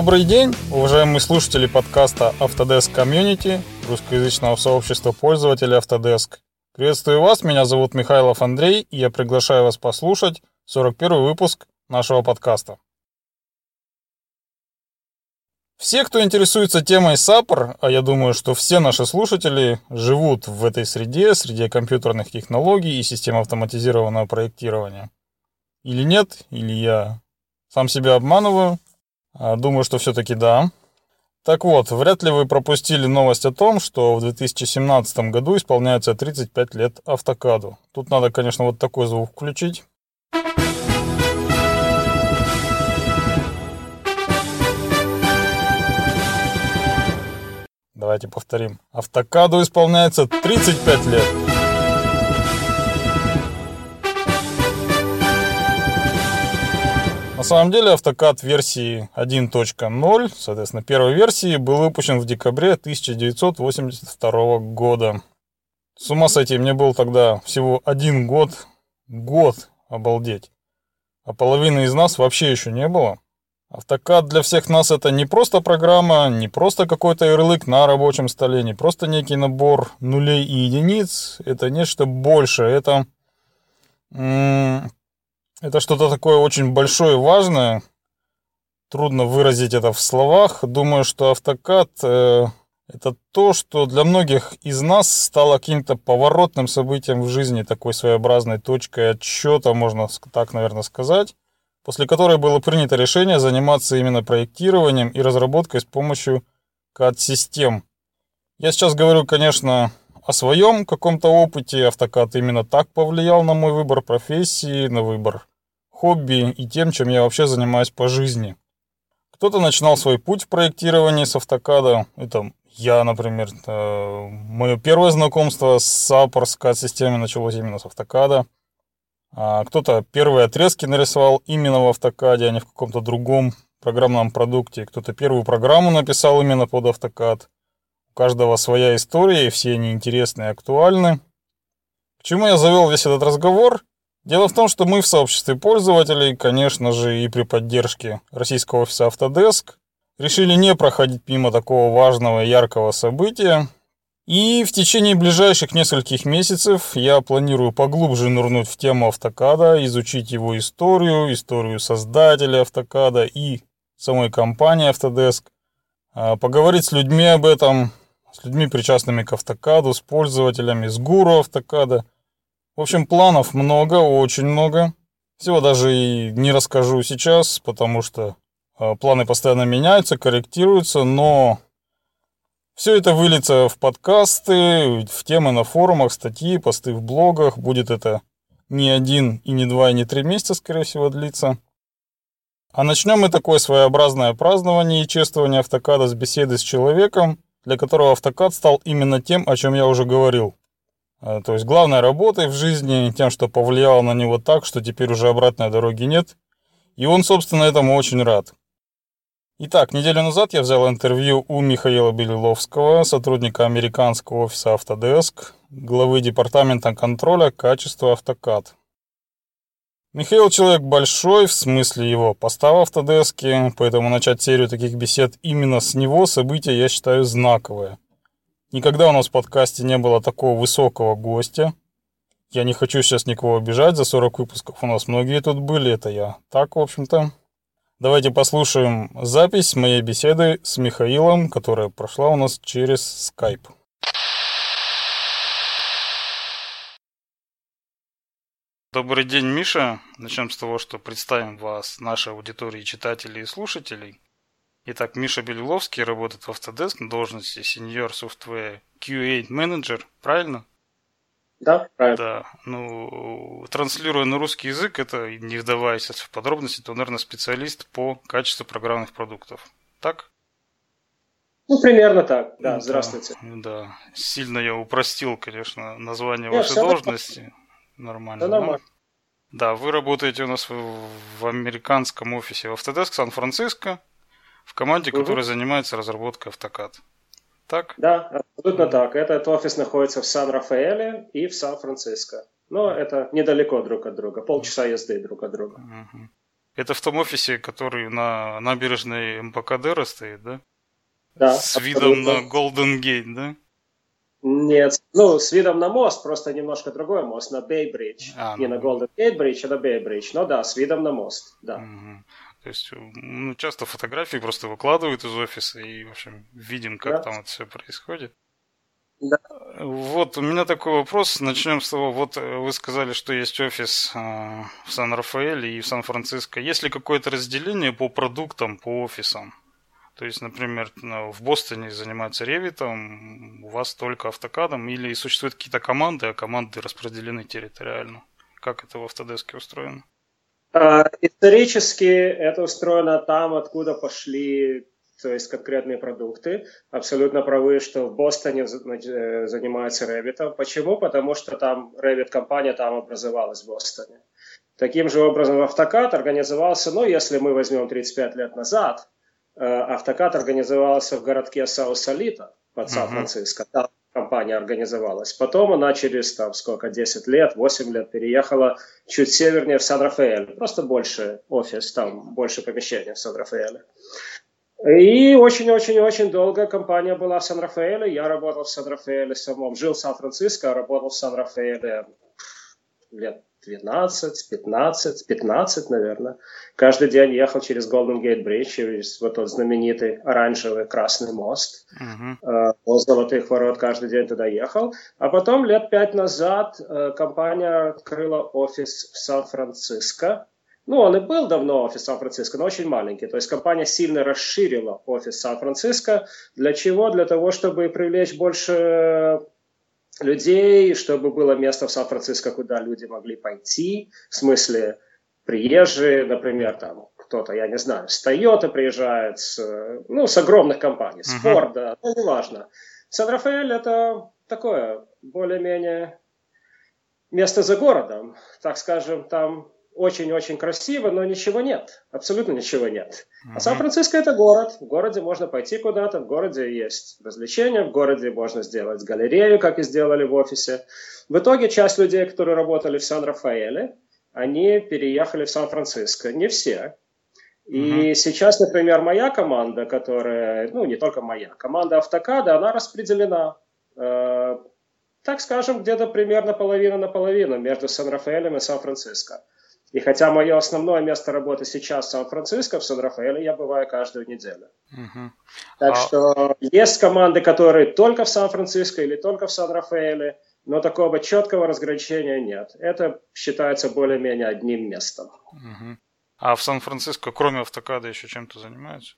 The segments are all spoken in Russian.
Добрый день, уважаемые слушатели подкаста Autodesk Community, русскоязычного сообщества пользователей Autodesk. Приветствую вас, меня зовут Михайлов Андрей, и я приглашаю вас послушать 41 выпуск нашего подкаста. Все, кто интересуется темой SAPR, а я думаю, что все наши слушатели живут в этой среде, среде компьютерных технологий и систем автоматизированного проектирования. Или нет, или я сам себя обманываю. А, думаю, что все-таки да. Так вот, вряд ли вы пропустили новость о том, что в 2017 году исполняется 35 лет автокаду. Тут надо, конечно, вот такой звук включить. Давайте повторим. Автокаду исполняется 35 лет. На самом деле автокад версии 1.0, соответственно, первой версии, был выпущен в декабре 1982 года. С ума сойти, мне был тогда всего один год. Год, обалдеть. А половины из нас вообще еще не было. Автокад для всех нас это не просто программа, не просто какой-то ярлык на рабочем столе, не просто некий набор нулей и единиц. Это нечто большее. Это, это что-то такое очень большое и важное. Трудно выразить это в словах. Думаю, что автокад э, это то, что для многих из нас стало каким-то поворотным событием в жизни, такой своеобразной точкой отсчета, можно так, наверное, сказать после которой было принято решение заниматься именно проектированием и разработкой с помощью CAD-систем. Я сейчас говорю, конечно, о своем каком-то опыте. Автокад именно так повлиял на мой выбор профессии, на выбор хобби и тем, чем я вообще занимаюсь по жизни. Кто-то начинал свой путь в проектировании с автокада. Это я, например. Мое первое знакомство с Apple, с CAD-системой началось именно с автокада. А кто-то первые отрезки нарисовал именно в автокаде, а не в каком-то другом программном продукте. Кто-то первую программу написал именно под автокад. У каждого своя история, и все они интересны и актуальны. К чему я завел весь этот разговор? Дело в том, что мы в сообществе пользователей, конечно же, и при поддержке российского офиса Autodesk, решили не проходить мимо такого важного и яркого события, и в течение ближайших нескольких месяцев я планирую поглубже нырнуть в тему автокада, изучить его историю, историю создателя автокада и самой компании Autodesk, а, поговорить с людьми об этом, с людьми, причастными к автокаду, с пользователями, с гуру автокада. В общем, планов много, очень много. Всего даже и не расскажу сейчас, потому что а, планы постоянно меняются, корректируются, но все это выльется в подкасты, в темы на форумах, статьи, посты в блогах. Будет это не один, и не два, и не три месяца, скорее всего, длиться. А начнем мы такое своеобразное празднование и чествование автокада с беседы с человеком, для которого автокад стал именно тем, о чем я уже говорил. А, то есть главной работой в жизни, тем, что повлияло на него так, что теперь уже обратной дороги нет. И он, собственно, этому очень рад. Итак, неделю назад я взял интервью у Михаила Белиловского, сотрудника американского офиса Autodesk, главы департамента контроля качества автокад. Михаил человек большой, в смысле его поста в Autodesk, поэтому начать серию таких бесед именно с него событие я считаю знаковое. Никогда у нас в подкасте не было такого высокого гостя. Я не хочу сейчас никого обижать, за 40 выпусков у нас многие тут были, это я так, в общем-то. Давайте послушаем запись моей беседы с Михаилом, которая прошла у нас через Skype. Добрый день, Миша. Начнем с того, что представим вас нашей аудитории читателей и слушателей. Итак, Миша Белиловский работает в Autodesk на должности Senior Software QA Manager, правильно? Да, правильно. Да, ну, транслируя на русский язык, это, не вдаваясь в подробности, то, наверное, специалист по качеству программных продуктов. Так? Ну, примерно так, да, здравствуйте. Да, сильно я упростил, конечно, название Нет, вашей должности. Нормально. Да, нормально. Да, вы работаете у нас в, в американском офисе в Autodesk Сан-Франциско, в команде, угу. которая занимается разработкой автокад так? Да, абсолютно так. Этот офис находится в Сан-Рафаэле и в Сан-Франциско. Но это недалеко друг от друга, полчаса езды друг от друга. Это в том офисе, который на набережной МПКД стоит, да? Да. С видом на Голден Гейт, да? Нет, ну, с видом на мост, просто немножко другой мост, на Бейбридж. А, Не ну, на Голден Гейт Бридж, а на Бейбридж. Но да, с видом на мост, да. Мгм. То есть, ну, часто фотографии просто выкладывают из офиса, и, в общем, видим, как Да. там это все происходит. Да. Вот, у меня такой вопрос. Начнем с того, вот э, вы сказали, что есть офис э, в Сан-Рафаэле и в Сан-Франциско. Есть ли какое-то разделение по продуктам, по офисам? То есть, например, в Бостоне занимаются ревитом, у вас только автокадом, или существуют какие-то команды, а команды распределены территориально? Как это в Автодеске устроено? А, Исторически это устроено там, откуда пошли то есть конкретные продукты. Абсолютно правы, что в Бостоне э, занимаются Revit. Почему? Потому что там Revit-компания там образовалась в Бостоне. Таким же образом Автокад организовался, ну, если мы возьмем 35 лет назад, э, Автокад организовался в городке Саусалита под. Сан-Франциско. Там компания организовалась. Потом она через, там, сколько, 10 лет, 8 лет переехала чуть севернее в Сан-Рафаэль. Просто больше офис, там больше помещений в Сан-Рафаэле. И очень-очень-очень долго компания была в Сан-Рафаэле. Я работал в Сан-Рафаэле самом. Жил в Сан-Франциско, работал в Сан-Рафаэле лет 12, 15, 15, наверное. Каждый день ехал через Golden Gate Bridge, через вот тот знаменитый оранжевый красный мост. Мгм. Э, Золотых Ворот каждый день туда ехал. А потом лет пять назад э, компания открыла офис в Сан-Франциско. Ну, он и был давно офис Сан-Франциско, но очень маленький. То есть компания сильно расширила офис Сан-Франциско. Для чего? Для того, чтобы привлечь больше людей, чтобы было место в Сан-Франциско, куда люди могли пойти. В смысле, приезжие, например, там кто-то, я не знаю, с Toyota приезжает, с, ну, с огромных компаний, с Мгм. Форда, ну, неважно. Сан-Рафаэль это такое, более-менее место за городом, так скажем, там очень-очень красиво, но ничего нет, абсолютно ничего нет. Мгм. А Сан-Франциско это город. В городе можно пойти куда-то, в городе есть развлечения, в городе можно сделать галерею, как и сделали в офисе. В итоге часть людей, которые работали в Сан-Рафаэле, они переехали в Сан-Франциско. Не все. И Мгм. сейчас, например, моя команда, которая, ну не только моя, команда Автокада, она распределена, э, так скажем, где-то примерно половина на половину между Сан-Рафаэлем и Сан-Франциско. И хотя мое основное место работы сейчас в Сан-Франциско, в Сан-Рафаэле я бываю каждую неделю. Мгм. Так А- что есть команды, которые только в Сан-Франциско или только в Сан-Рафаэле, но такого четкого разграничения нет. Это считается более-менее одним местом. Мгм. А в Сан-Франциско, кроме автокада, еще чем-то занимаются?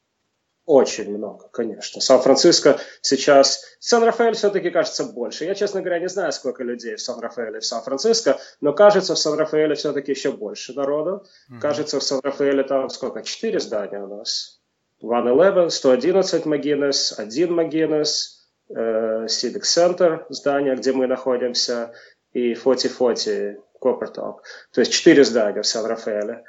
Очень много, конечно. Сан-Франциско сейчас... Сан-Рафаэль все-таки кажется больше. Я, честно говоря, не знаю, сколько людей в Сан-Рафаэле и в Сан-Франциско, но кажется, в Сан-Рафаэле все-таки еще больше народу. Мгм. Кажется, в Сан-Рафаэле там сколько? Четыре здания у нас. 111, 111 Магинес, 1 Магинес, э, Civic Center, здание, где мы находимся, и 4040 Coppertop. То есть четыре здания в Сан-Рафаэле.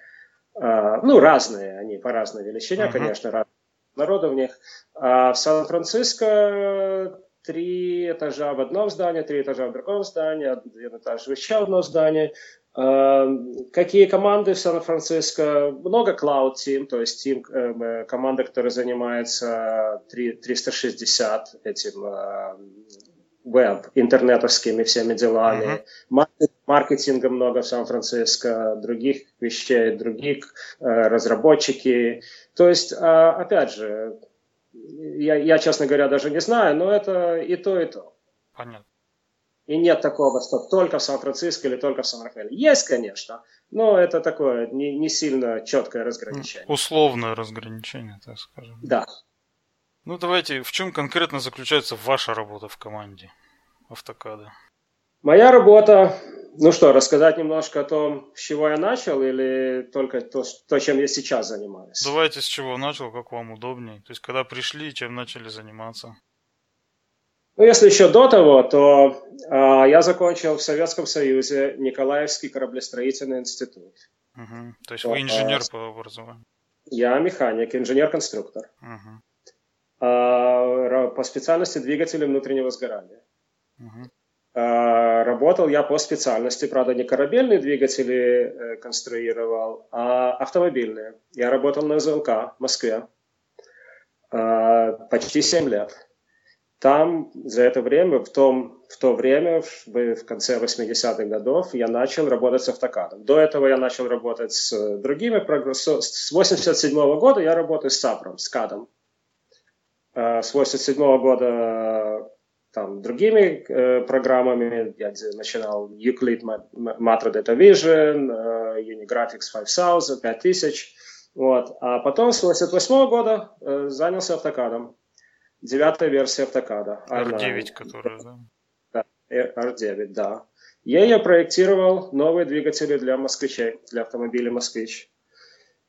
А, ну, разные они, по разной величине, Мгм. конечно, раз- народу в них. А в Сан-Франциско три этажа в одном здании, три этажа в другом здании, один этаж в еще одном здании. А, Какие команды в Сан-Франциско? Много Cloud Team, то есть team, э, команда, которая занимается три- 360 этим э, веб, интернетовскими всеми делами. Маркет- Маркетинга много в Сан-Франциско, других вещей, других э, разработчики. То есть, а, опять же, я, я, честно говоря, даже не знаю, но это и то, и то. Понятно. И нет такого, что только в Сан-Франциско или только в Сан-Рафаэле. Есть, конечно, но это такое не, не сильно четкое разграничение. Условное разграничение, так скажем. Да. Ну давайте, в чем конкретно заключается ваша работа в команде автокада? Моя работа, ну что, рассказать немножко о том, с чего я начал, или только то, то чем я сейчас занимаюсь? Давайте с чего начал, как вам удобнее. То есть, когда пришли, чем начали заниматься. Ну, если еще до того, то а, я закончил в Советском Союзе Николаевский кораблестроительный институт. Мгм. То есть вы инженер по образованию. Я механик, инженер-конструктор. А, ра- по специальности двигатели внутреннего сгорания. Мгм. Работал я по специальности, правда, не корабельные двигатели конструировал, а автомобильные. Я работал на ЗЛК в Москве почти 7 лет. Там за это время, в, том, в то время, в, в конце 80-х годов, я начал работать с автокадом. До этого я начал работать с другими программами. С 87 -го года я работаю с Сапром, с кадом. С 87 -го года там, другими э, программами. Я начинал Euclid Matra Data Vision, э, Unigraphics 5000, 5000. Вот. А потом с 88 -го года э, занялся автокадом девятая версия автокада. R9, которая, да? Да, R9, да. Ей я проектировал новые двигатели для москвичей, для автомобилей «Москвич»,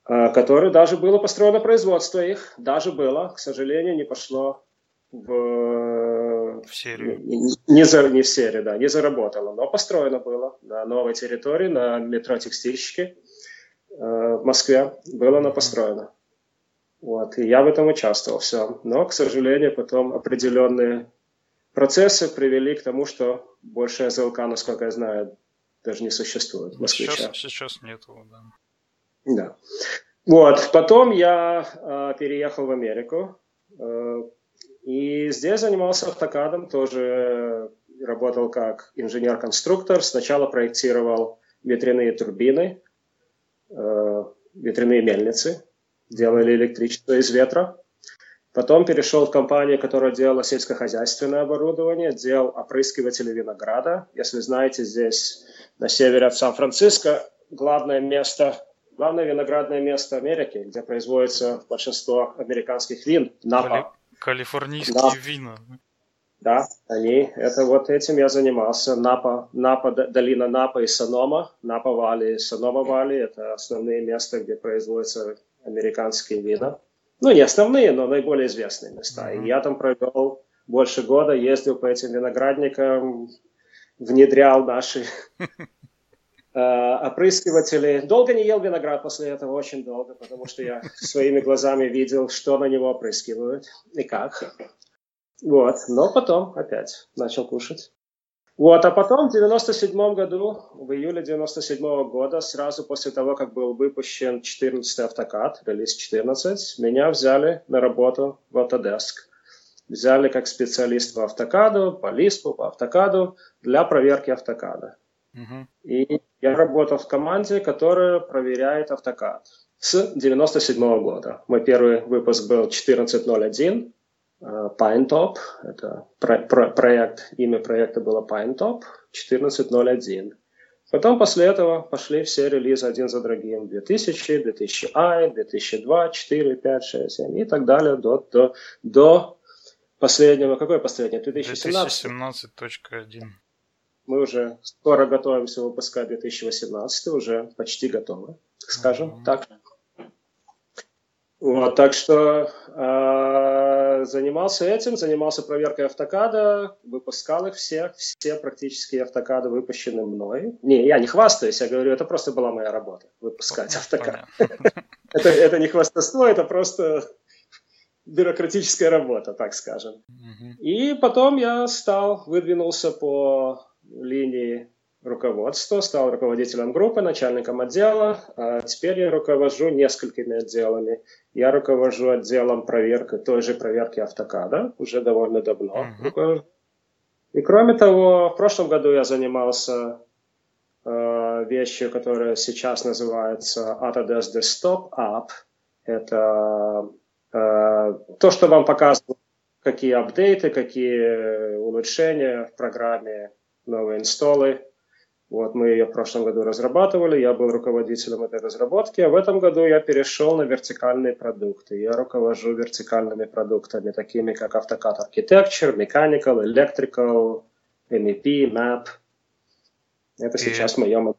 а, которые даже было построено производство их, даже было, к сожалению, не пошло в, в серию. Не, за, не в серию, да, не заработало, но построено было на новой территории, на метро Текстильщики э, в Москве, было оно построено. Вот, и я в этом участвовал, все. Но, к сожалению, потом определенные процессы привели к тому, что больше СЛК, насколько я знаю, даже не существует Сейчас, сейчас нету, да. Да. Вот, потом я э, переехал в Америку, э, и здесь занимался автокадом, тоже работал как инженер-конструктор. Сначала проектировал ветряные турбины, э, ветряные мельницы, делали электричество из ветра. Потом перешел в компанию, которая делала сельскохозяйственное оборудование, делал опрыскиватели винограда. Если знаете, здесь на севере от Сан-Франциско главное место, главное виноградное место Америки, где производится большинство американских вин, Напа. Калифорнийские Нап. вина. Да, они, это вот этим я занимался. Напа, Напа, долина Напа и Санома, Напа Вали и Санома Вали, это основные места, где производятся американские вина. Ну, не основные, но наиболее известные места. Mm-hmm. И я там провел больше года, ездил по этим виноградникам, внедрял наши опрыскиватели. Долго не ел виноград после этого, очень долго, потому что я своими глазами видел, что на него опрыскивают и как. Вот, но потом опять начал кушать. Вот, а потом в 97 году, в июле 97 года, сразу после того, как был выпущен 14 автокад, релиз 14, меня взяли на работу в Autodesk. Взяли как специалист в автокаду, по листу, по автокаду, для проверки автокада. Uh-huh. И я работал в команде, которая проверяет автокад с 97 года. Мой первый выпуск был 14.01, Э, PineTop. Это про про проект, имя проекта было PineTop 14.01. Потом после этого пошли все релизы один за другим. 2000, 2000i, 2002, 4, 5, 6, 7 и так далее до, до, до последнего. Какой последний? 2017? 2017.1. Мы уже скоро готовимся выпускать 2018, уже почти готовы, скажем mm-hmm. так. Вот, так что э, занимался этим, занимался проверкой автокада, выпускал их все, все практически автокады выпущены мной. Не, я не хвастаюсь, я говорю, это просто была моя работа, выпускать автокад. это, это не хвастовство, это просто бюрократическая работа, так скажем. И потом я стал, выдвинулся по линии руководство, стал руководителем группы, начальником отдела. А теперь я руковожу несколькими отделами. Я руковожу отделом проверки, той же проверки автокада, уже довольно давно uh-huh. И кроме того, в прошлом году я занимался э, вещью, которая сейчас называется Autodesk Desktop App. Это э, то, что вам показывает, какие апдейты, какие улучшения в программе, новые инсталлы вот, мы ее в прошлом году разрабатывали, я был руководителем этой разработки, а в этом году я перешел на вертикальные продукты. Я руковожу вертикальными продуктами, такими как AutoCAD Architecture, Mechanical, Electrical, MEP, Map. Это И... сейчас мое...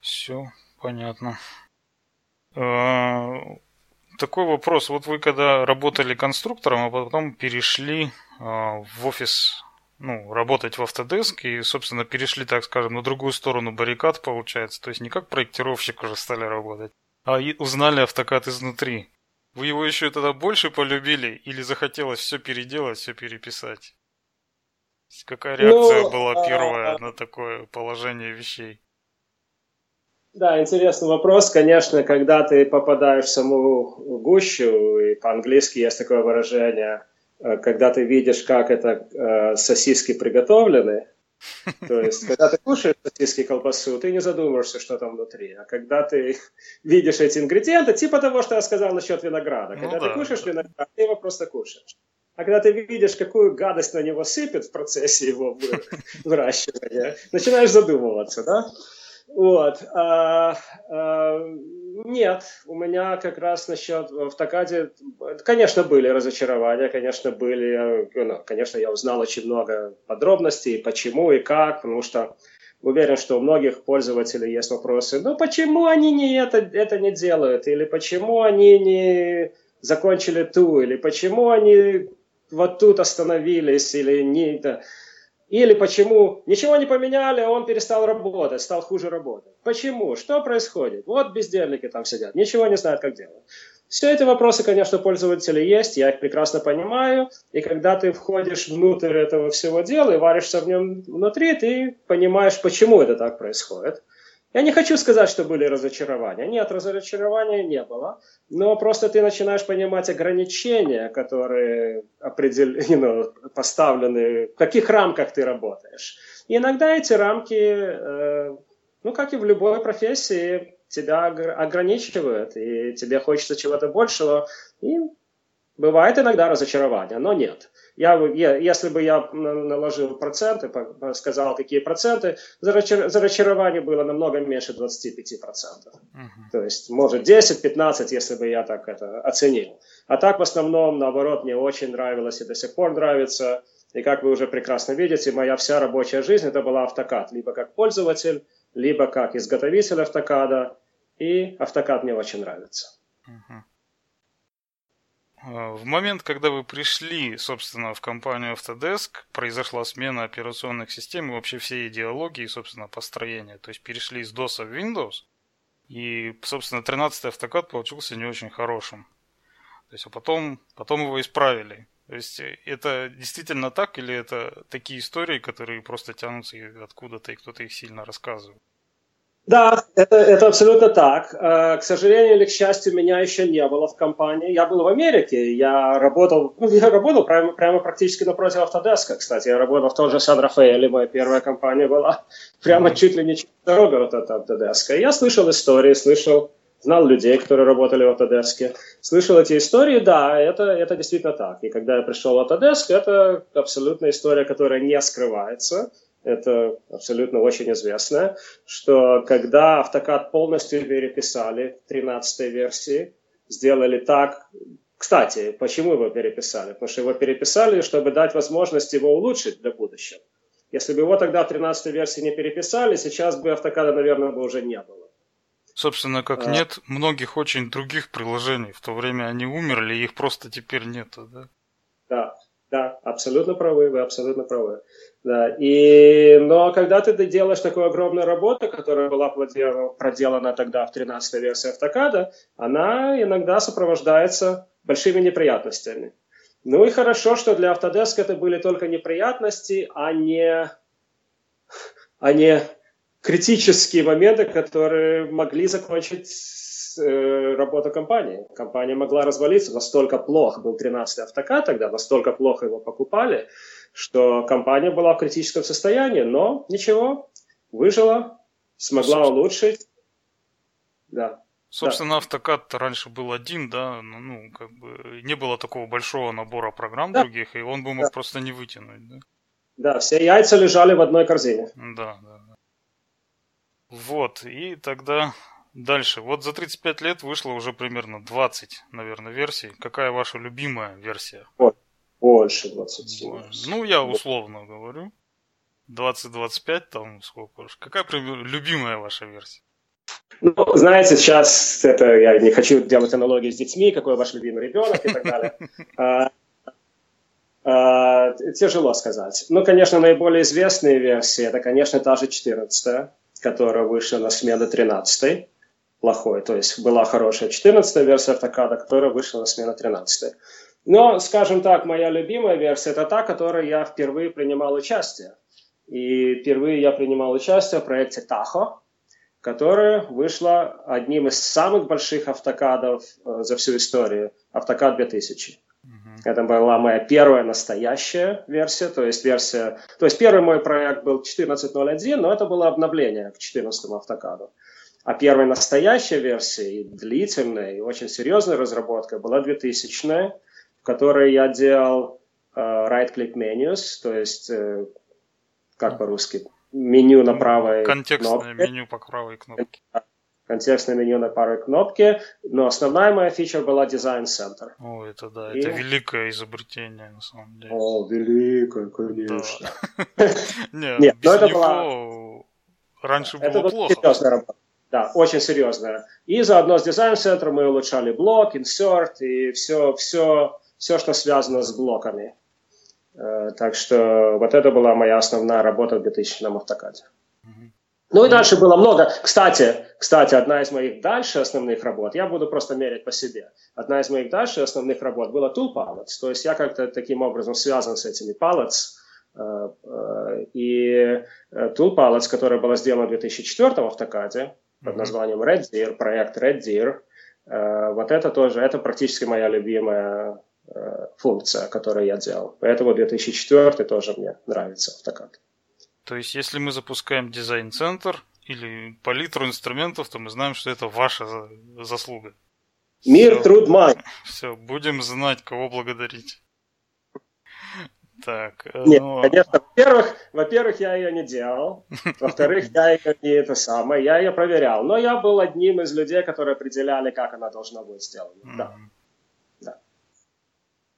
Все, понятно. А, такой вопрос. Вот вы когда работали конструктором, а потом перешли а, в офис ну, работать в Autodesk и, собственно, перешли, так скажем, на другую сторону баррикад, получается. То есть не как проектировщик уже стали работать, а и узнали автокад изнутри. Вы его еще тогда больше полюбили или захотелось все переделать, все переписать? Какая реакция ну, была а, первая а... на такое положение вещей? Да, интересный вопрос. Конечно, когда ты попадаешь в саму гущу, и по-английски есть такое выражение, когда ты видишь, как это э, сосиски приготовлены, то есть, когда ты кушаешь сосиски колбасу, ты не задумываешься, что там внутри. А когда ты видишь эти ингредиенты, типа того, что я сказал насчет винограда. Ну когда ну, ты да, кушаешь да. виноград, ты его просто кушаешь. А когда ты видишь, какую гадость на него сыпет в процессе его выращивания, начинаешь задумываться, да? Вот. А, а, нет, у меня как раз насчет в Такаде, конечно, были разочарования, конечно, были, ну, конечно, я узнал очень много подробностей, почему и как, потому что уверен, что у многих пользователей есть вопросы, ну почему они не это, это не делают, или почему они не закончили ту, или почему они вот тут остановились, или не это. Или почему ничего не поменяли, а он перестал работать, стал хуже работать. Почему? Что происходит? Вот бездельники там сидят, ничего не знают, как делать. Все эти вопросы, конечно, пользователи есть, я их прекрасно понимаю. И когда ты входишь внутрь этого всего дела и варишься в нем внутри, ты понимаешь, почему это так происходит. Я не хочу сказать, что были разочарования. Нет, разочарования не было. Но просто ты начинаешь понимать ограничения, которые определ... ну, поставлены, в каких рамках ты работаешь. И иногда эти рамки, э, ну, как и в любой профессии, тебя ограничивают, и тебе хочется чего-то большего. И бывает иногда разочарование, но нет. Я, я, если бы я наложил проценты, сказал, какие проценты, разочарование было намного меньше 25%. Uh-huh. То есть, может, 10-15, если бы я так это оценил. А так, в основном, наоборот, мне очень нравилось и до сих пор нравится. И как вы уже прекрасно видите, моя вся рабочая жизнь это была автокад. Либо как пользователь, либо как изготовитель автокада. И автокад мне очень нравится. Uh-huh. В момент, когда вы пришли, собственно, в компанию Autodesk, произошла смена операционных систем и вообще всей идеологии, собственно, построения. То есть перешли из DOS в Windows. И, собственно, 13-й автокад получился не очень хорошим. То есть, а потом, потом его исправили. То есть, э, это действительно так или это такие истории, которые просто тянутся откуда-то, и кто-то их сильно рассказывает? Да, это, это абсолютно так. Э, к сожалению или к счастью, меня еще не было в компании. Я был в Америке, я работал, ну, я работал прямо, прямо практически напротив Автодеска, кстати. Я работал в том же Сан-Рафаэле, моя первая компания была прямо чуть ли не дорога от Автодеска. Я слышал истории, слышал, знал людей, которые работали в Автодеске. Слышал эти истории, да, это, это действительно так. И когда я пришел в Autodesk, это абсолютно история, которая не скрывается – это абсолютно очень известно, что когда автокад полностью переписали в 13 версии, сделали так, кстати, почему его переписали? Потому что его переписали, чтобы дать возможность его улучшить для будущего. Если бы его тогда в 13 версии не переписали, сейчас бы автокада, наверное, бы уже не было. Собственно, как а... нет многих очень других приложений. В то время они умерли, их просто теперь нету, да? Да, да, абсолютно правы, вы абсолютно правы. Да, и, но когда ты делаешь такую огромную работу, которая была проделана тогда в 13 версии автокада, она иногда сопровождается большими неприятностями. Ну и хорошо, что для Autodesk это были только неприятности, а не, а не критические моменты, которые могли закончить э, работу компании. Компания могла развалиться, настолько плохо был 13 автокад тогда, настолько плохо его покупали, что компания была в критическом состоянии, но ничего, выжила, смогла улучшить. Да. Собственно, да. автокад раньше был один, да, ну, ну, как бы не было такого большого набора программ да. других, и он бы мог да. просто не вытянуть, да? Да, все яйца лежали в одной корзине. Да, да, да. Вот, и тогда дальше. Вот за 35 лет вышло уже примерно 20, наверное, версий. Какая ваша любимая версия? Вот. Больше 20. Больше. Ну, я условно говорю. 20-25 там сколько уж. Какая любимая ваша версия? Ну, знаете, сейчас это я не хочу делать аналогии с детьми, какой ваш любимый ребенок и так далее. А, а, тяжело сказать. Ну, конечно, наиболее известные версии, это, конечно, та же 14 которая вышла на смену 13 плохой. То есть была хорошая 14 версия автокада, которая вышла на смену 13 -й. Но, скажем так, моя любимая версия это та, которой я впервые принимал участие. И впервые я принимал участие в проекте Tahoe, которая вышла одним из самых больших автокадов э, за всю историю. Автокад 2000. Это была моя первая настоящая версия, то есть версия... То есть первый мой проект был 14.01, но это было обновление к 14 автокаду. А первая настоящая версия, и длительная, и очень серьезная разработка была 2000 в которой я делал uh, right-click menus, то есть, uh, как по-русски, меню на правой Контекстное кнопке. меню по правой кнопке контекстное меню на парой кнопки, но основная моя фича была дизайн-центр. О, это да, И... это великое изобретение на самом деле. О, великое, конечно. Нет, но это было... Раньше было плохо. серьезная работа. Да, очень серьезная. И заодно с дизайн-центром мы улучшали блок, insert и все, все, все, что связано с блоками. Э, так что вот это была моя основная работа в 2000 автокаде. Ну и дальше было много. Кстати, кстати, одна из моих дальше основных работ, я буду просто мерить по себе, одна из моих дальше основных работ была Tool Palettes. То есть я как-то таким образом связан с этими palettes. Э, э, и Tool Palettes, которая была сделана в 2004 в автокаде под названием Red Deer, проект Red Deer, вот это тоже, это практически моя любимая функция, которую я делал. Поэтому 2004 тоже мне нравится автокад. То есть, если мы запускаем дизайн-центр или палитру инструментов, то мы знаем, что это ваша заслуга. Мир, Все. труд, мать. Все, будем знать, кого благодарить. Так, э, Нет, ну... конечно, во-первых, во-первых, я ее не делал. Во-вторых, я ее не это самое, я ее проверял. Но я был одним из людей, которые определяли, как она должна быть сделана. Mm-hmm. Да.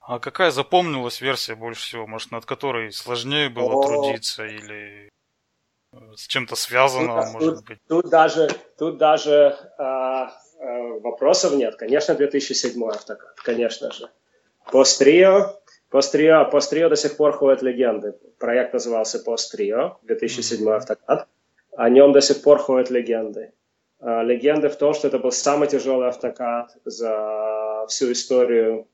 А какая запомнилась версия больше всего? Может, над которой сложнее было О, трудиться или э, с чем-то связано, тут, может тут, быть? Тут даже, тут даже а, а, вопросов нет. Конечно, 2007 автокад, конечно же. Пострио, Пострио, Пострио до сих пор ходят легенды. Проект назывался Пострио, 2007 mm-hmm. автокад. О нем до сих пор ходят легенды. А, легенды в том, что это был самый тяжелый автокад за всю историю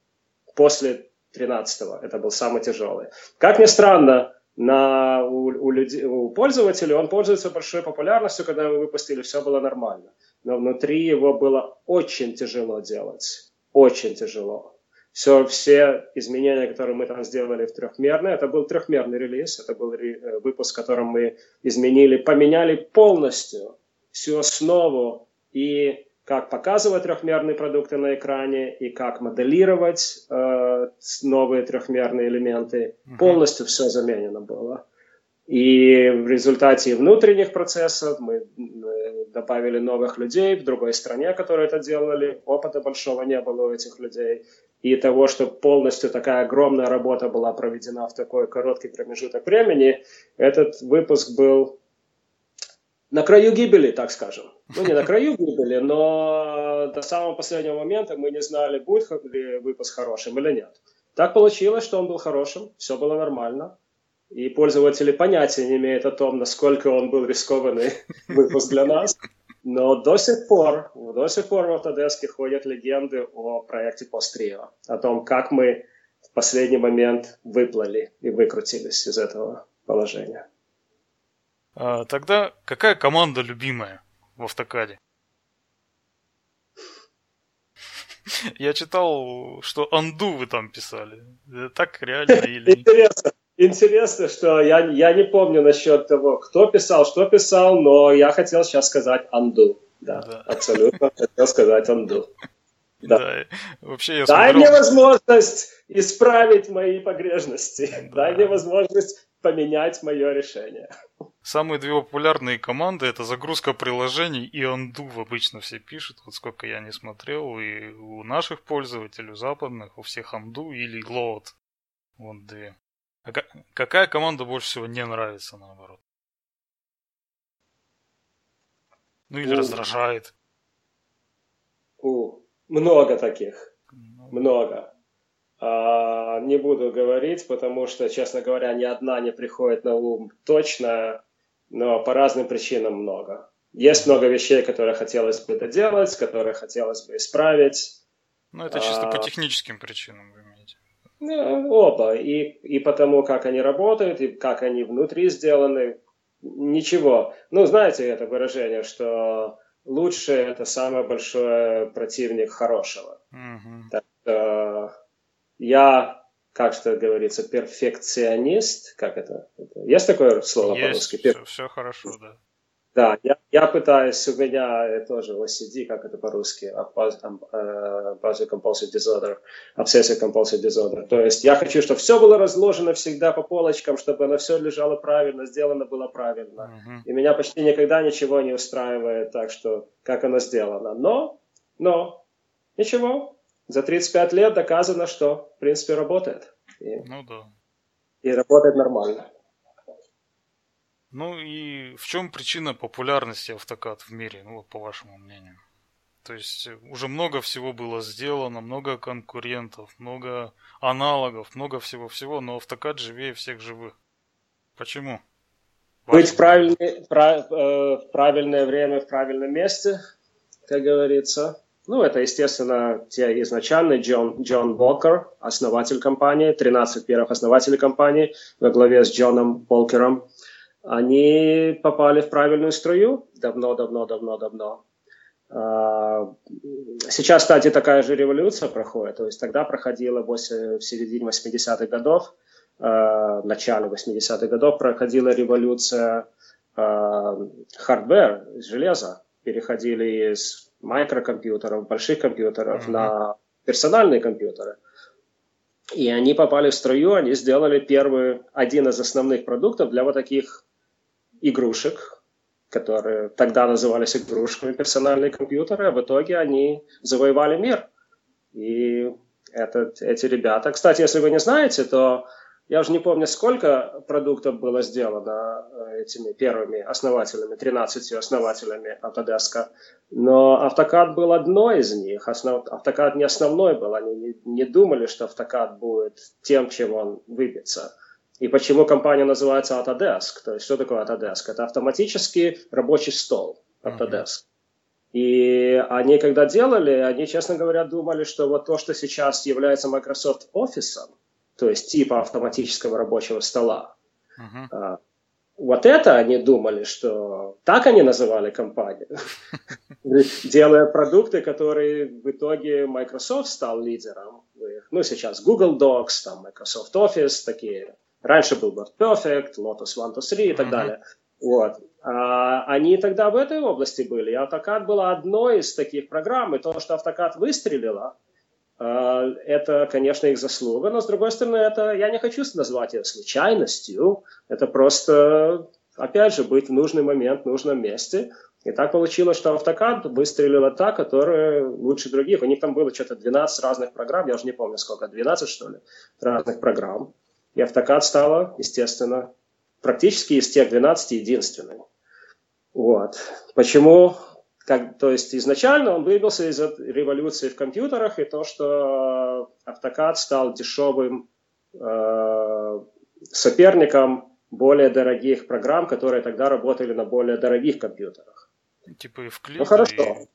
после 13-го. Это был самый тяжелый. Как ни странно, на, у, у, людей, у пользователей он пользуется большой популярностью, когда мы выпустили, все было нормально. Но внутри его было очень тяжело делать. Очень тяжело. Все, все изменения, которые мы там сделали в трехмерной, это был трехмерный релиз, это был ре, выпуск, в котором мы изменили, поменяли полностью всю основу и как показывать трехмерные продукты на экране и как моделировать э, новые трехмерные элементы. Uh-huh. Полностью все заменено было. И в результате внутренних процессов мы добавили новых людей в другой стране, которые это делали. Опыта большого не было у этих людей. И того, что полностью такая огромная работа была проведена в такой короткий промежуток времени, этот выпуск был на краю гибели, так скажем. Ну, не на краю гибели, но до самого последнего момента мы не знали, будет ли выпуск хорошим или нет. Так получилось, что он был хорошим, все было нормально. И пользователи понятия не имеют о том, насколько он был рискованный выпуск для нас. Но до сих пор, до сих пор в Autodesk ходят легенды о проекте Postrio, о том, как мы в последний момент выплыли и выкрутились из этого положения. А, тогда какая команда любимая в автокаде? Я читал, что анду вы там писали. так реально или... Интересно. Интересно, что я, я не помню насчет того, кто писал, что писал, но я хотел сейчас сказать анду. Да, да. абсолютно хотел сказать анду. Да. да. Вообще я Дай смотрел... мне возможность исправить мои погрешности. Да. Дай мне возможность поменять мое решение. Самые две популярные команды это загрузка приложений и undo обычно все пишут. Вот сколько я не смотрел, и у наших пользователей, у западных, у всех undo или load. Вот две. А какая команда больше всего не нравится, наоборот? Ну или у. раздражает. У. Много таких. Много. Много. А, не буду говорить, потому что, честно говоря, ни одна не приходит на ум точно но по разным причинам много. Есть много вещей, которые хотелось бы доделать, которые хотелось бы исправить. Ну, это чисто а... по техническим причинам вы имеете. Ну, оба. И, и потому, как они работают, и как они внутри сделаны. Ничего. Ну, знаете это выражение, что лучше это самый большой противник хорошего. Mm-hmm. Так что я, как что говорится, перфекционист. Как это? Есть такое слово Есть, по-русски? Все, все хорошо, да. Да, я, я пытаюсь, у меня тоже OCD, как это по-русски, Obsessive Compulsive Disorder, Obsessive Compulsive Disorder. То есть я хочу, чтобы все было разложено всегда по полочкам, чтобы оно все лежало правильно, сделано было правильно. Uh-huh. И меня почти никогда ничего не устраивает так, что как оно сделано. Но, но, ничего, за 35 лет доказано, что, в принципе, работает. И, ну да. И работает нормально. Ну и в чем причина популярности автокад в мире, ну по вашему мнению? То есть э, уже много всего было сделано, много конкурентов, много аналогов, много всего-всего, но автокад живее всех живых. Почему? Быть в правильное, прав, э, в правильное время, в правильном месте, как говорится. Ну, это, естественно, те изначальные Джон, Джон Бокер, основатель компании, 13 первых основателей компании во главе с Джоном Болкером они попали в правильную струю давно-давно-давно-давно. А, сейчас, кстати, такая же революция проходит. То есть тогда проходила в середине 80-х годов, а, в начале 80-х годов проходила революция hardware, железа. Переходили из микрокомпьютеров, больших компьютеров mm-hmm. на персональные компьютеры. И они попали в струю, они сделали первый, один из основных продуктов для вот таких игрушек, которые тогда назывались игрушками персональные компьютеры, а в итоге они завоевали мир. И этот, эти ребята... Кстати, если вы не знаете, то я уже не помню, сколько продуктов было сделано э, этими первыми основателями, 13 основателями Autodesk, но AutoCAD был одной из них. Основ... AutoCAD не основной был, они не, не думали, что AutoCAD будет тем, чем он выбьется. И почему компания называется Autodesk? То есть, что такое Autodesk? Это автоматический рабочий стол Autodesk. И они, когда делали, они, честно говоря, думали, что вот то, что сейчас является Microsoft Office, то есть типа автоматического рабочего стола, uh-huh. вот это они думали, что так они называли компанию, делая продукты, которые в итоге Microsoft стал лидером. Ну, сейчас Google Docs, там Microsoft Office, такие Раньше был Word Perfect, Lotus 1, 2, 3 и так далее. Вот. А, они тогда в этой области были. И AutoCAD была одной из таких программ. И то, что AutoCAD выстрелила, это, конечно, их заслуга. Но, с другой стороны, это я не хочу назвать это случайностью. Это просто, опять же, быть в нужный момент, в нужном месте. И так получилось, что AutoCAD выстрелила та, которая лучше других. У них там было что-то 12 разных программ, я уже не помню сколько, 12 что ли, разных программ. И автокад стала, естественно, практически из тех 12 единственной. Вот. Почему? Как, то есть изначально он выбился из революции в компьютерах и то, что автокад стал дешевым э, соперником более дорогих программ, которые тогда работали на более дорогих компьютерах. Типа Евклида? Ну хорошо. И...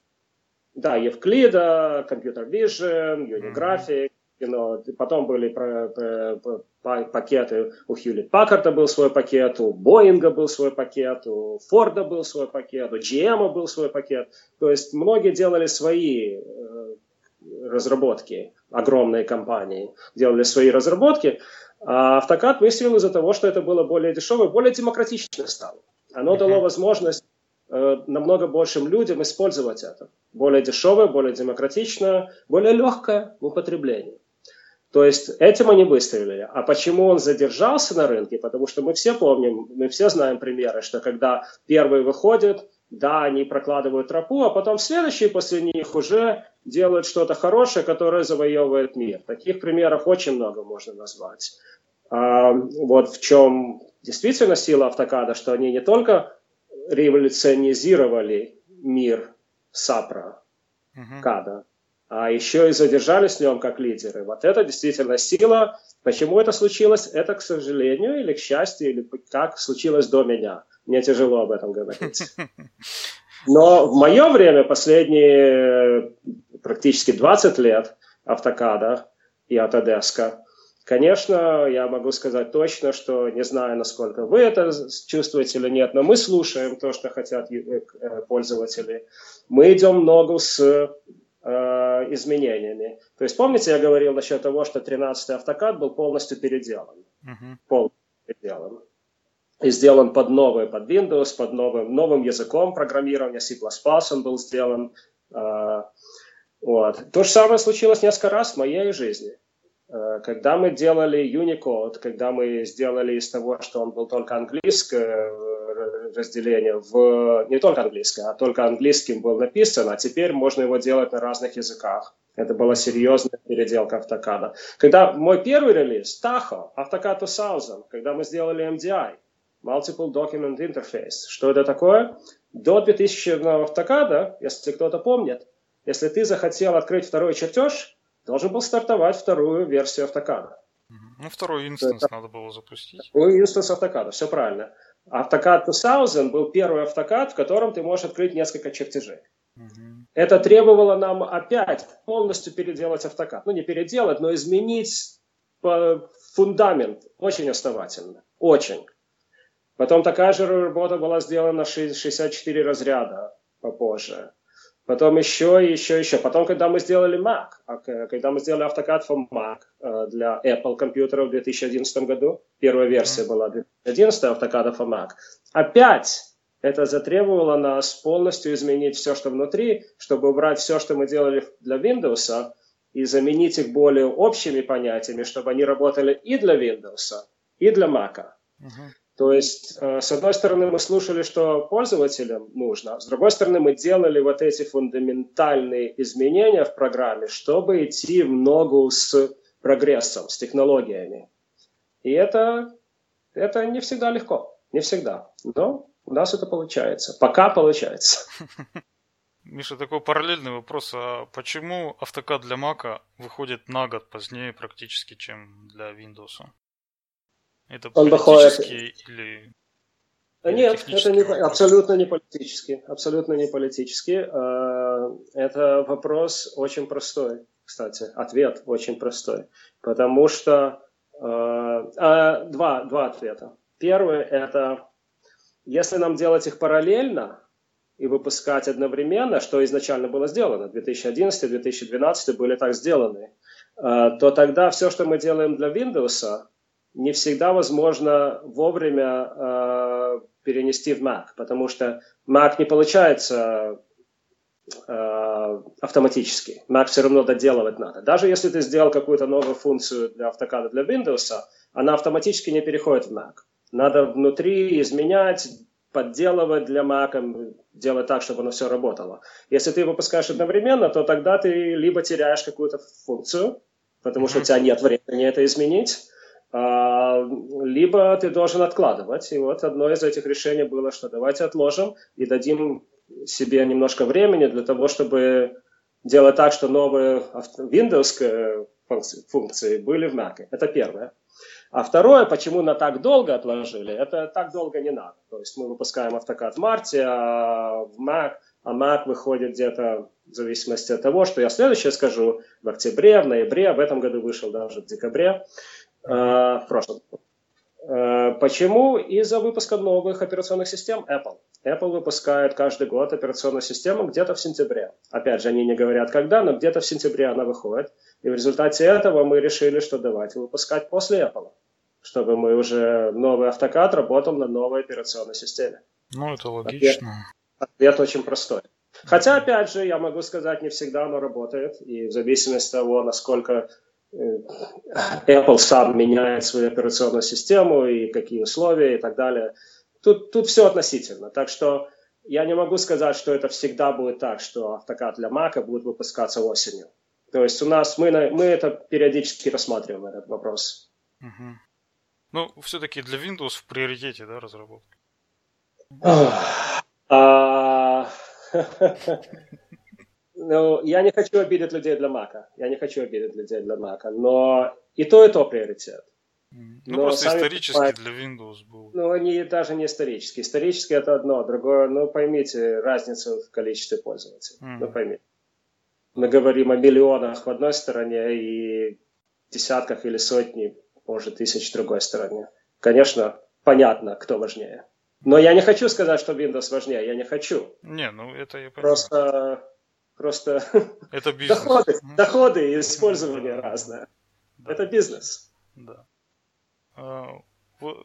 Да, Евклида, Computer Vision, Unigraphic, mm-hmm кино. Потом были про, про, про, пакеты. У Хьюлит Паккарта был свой пакет, у Боинга был свой пакет, у Форда был свой пакет, у GM был свой пакет. То есть многие делали свои э, разработки, огромные компании делали свои разработки. А автокад выстрелил из-за того, что это было более дешево и более демократично стало. Оно дало возможность э, намного большим людям использовать это. Более дешевое, более демократичное, более легкое в употреблении. То есть этим они выстрелили. А почему он задержался на рынке? Потому что мы все помним, мы все знаем примеры, что когда первые выходят, да, они прокладывают тропу, а потом следующие после них уже делают что-то хорошее, которое завоевывает мир. Таких примеров очень много можно назвать. А, вот в чем действительно сила автокада, что они не только революционизировали мир Сапра, uh-huh. Када, а еще и задержались в нем как лидеры. Вот это действительно сила. Почему это случилось? Это, к сожалению, или к счастью, или как случилось до меня. Мне тяжело об этом говорить. Но в мое время, последние практически 20 лет автокада и автодеска, Конечно, я могу сказать точно, что не знаю, насколько вы это чувствуете или нет, но мы слушаем то, что хотят э, пользователи. Мы идем ногу с э, изменениями. То есть помните, я говорил насчет того, что 13-й автокад был полностью переделан. Uh-huh. Полностью переделан. И сделан под новый, под Windows, под новым, новым языком программирования, C++ он был сделан. Э, вот. То же самое случилось несколько раз в моей жизни. Э, когда мы делали Unicode, когда мы сделали из того, что он был только английское разделение, в, не только английское, а только английским был написан, а теперь можно его делать на разных языках. Это была серьезная переделка автокада. Когда мой первый релиз, Tahoe, AutoCAD 2000, когда мы сделали MDI, Multiple Document Interface, что это такое? До 2000 автокада, если кто-то помнит, если ты захотел открыть второй чертеж, должен был стартовать вторую версию автокада. Ну, второй инстанс это, надо было запустить. Второй инстанс автокада, все правильно. Автокад 2000 был первый автокад, в котором ты можешь открыть несколько чертежей. Это требовало нам опять полностью переделать автокад. Ну, не переделать, но изменить фундамент очень основательно. Очень. Потом такая же работа была сделана на 64 разряда попозже. Потом еще, еще, еще. Потом, когда мы сделали Mac, а когда мы сделали AutoCAD for Mac э, для Apple компьютеров в 2011 году, первая версия была 2011 AutoCAD for Mac, опять это затребовало нас полностью изменить все, что внутри, чтобы убрать все, что мы делали для Windows, и заменить их более общими понятиями, чтобы они работали и для Windows, и для Mac. Uh-huh. То есть, э, с одной стороны, мы слушали, что пользователям нужно, с другой стороны, мы делали вот эти фундаментальные изменения в программе, чтобы идти в ногу с прогрессом, с технологиями. И это, это не всегда легко, не всегда. Но у нас это получается. Пока получается. Миша, такой параллельный вопрос. А почему автокад для Мака выходит на год позднее практически, чем для Windows? Это он политический или... Нет, это не, абсолютно не политический. Абсолютно не политический. А, это вопрос очень простой, кстати. Ответ очень простой. Потому что... А, а, два, два ответа. Первый – это если нам делать их параллельно и выпускать одновременно, что изначально было сделано, 2011-2012 были так сделаны, то тогда все, что мы делаем для Windows, не всегда возможно вовремя э, перенести в Mac, потому что Mac не получается э, автоматически. Mac все равно доделывать надо. Даже если ты сделал какую-то новую функцию для автокада для Windows, она автоматически не переходит в Mac. Надо внутри изменять, подделывать для Mac, делать так, чтобы оно все работало. Если ты выпускаешь одновременно, то тогда ты либо теряешь какую-то функцию, потому что у тебя нет времени это изменить, либо ты должен откладывать. И вот одно из этих решений было, что давайте отложим и дадим себе немножко времени для того, чтобы делать так, что новые Windows функции были в Mac. Это первое. А второе, почему на так долго отложили, это так долго не надо. То есть мы выпускаем автокад в марте, а в Mac, а Mac выходит где-то в зависимости от того, что я следующее скажу, в октябре, в ноябре, в этом году вышел даже в декабре. Э, в прошлом. Э, почему? Из-за выпуска новых операционных систем Apple. Apple выпускает каждый год операционную систему где-то в сентябре. Опять же, они не говорят когда, но где-то в сентябре она выходит. И в результате этого мы решили, что давайте выпускать после Apple, чтобы мы уже новый автокад работал на новой операционной системе. Ну, это логично. Ответ, ответ очень простой. Хотя, опять же, я могу сказать, не всегда оно работает. И в зависимости от того, насколько Apple сам меняет свою операционную систему и какие условия и так далее. Тут, тут все относительно. Так что я не могу сказать, что это всегда будет так, что автокад для Mac будет выпускаться осенью. То есть у нас мы, мы это периодически рассматриваем, этот вопрос. Угу. Ну, все-таки для Windows в приоритете, да, разработка? А, ну, я не хочу обидеть людей для Мака. Я не хочу обидеть людей для Мака. Но и то, и то приоритет. Ну, но просто исторически понимаете, для Windows был. Ну, не, даже не исторически. Исторически это одно, другое, ну, поймите разницу в количестве пользователей. Mm. Ну, поймите. Мы говорим о миллионах в одной стороне и десятках или сотни, может, тысяч в другой стороне. Конечно, понятно, кто важнее. Но я не хочу сказать, что Windows важнее, я не хочу. Не, ну это я понимаю. Просто, просто это бизнес. доходы, доходы и использование да. разное. Да. Это бизнес. Да. А,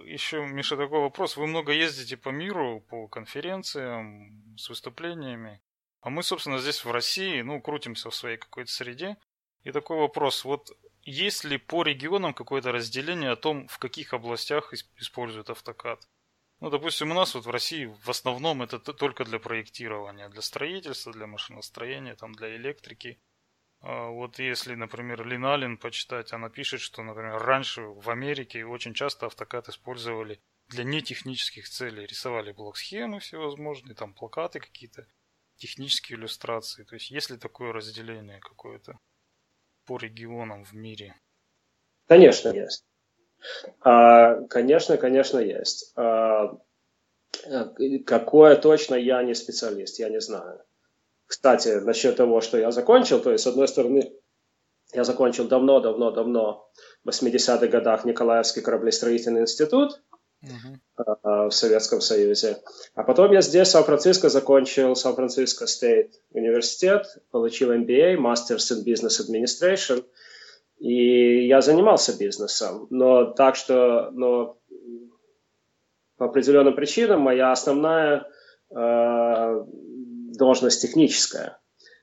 еще, Миша, такой вопрос. Вы много ездите по миру, по конференциям, с выступлениями. А мы, собственно, здесь в России, ну, крутимся в своей какой-то среде. И такой вопрос. Вот есть ли по регионам какое-то разделение о том, в каких областях используют автокад? Ну, допустим, у нас вот в России в основном это только для проектирования, для строительства, для машиностроения, там, для электрики. А вот если, например, Линалин почитать, она пишет, что, например, раньше в Америке очень часто автокад использовали для нетехнических целей. Рисовали блок-схемы всевозможные, там плакаты какие-то, технические иллюстрации. То есть есть ли такое разделение какое-то по регионам в мире? Конечно, есть. А, конечно, конечно, есть. А, какое точно я не специалист, я не знаю. Кстати, насчет того, что я закончил, то есть, с одной стороны, я закончил давно-давно-давно, в 80-х годах Николаевский кораблестроительный институт uh-huh. в Советском Союзе. А потом я здесь, в Сан-Франциско, закончил Сан-Франциско Стейт университет, получил MBA, Masters in Business Administration, и я занимался бизнесом. Но так что, но по определенным причинам моя основная э, должность техническая.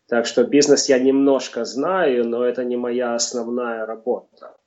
Так что бизнес я немножко знаю, но это не моя основная работа.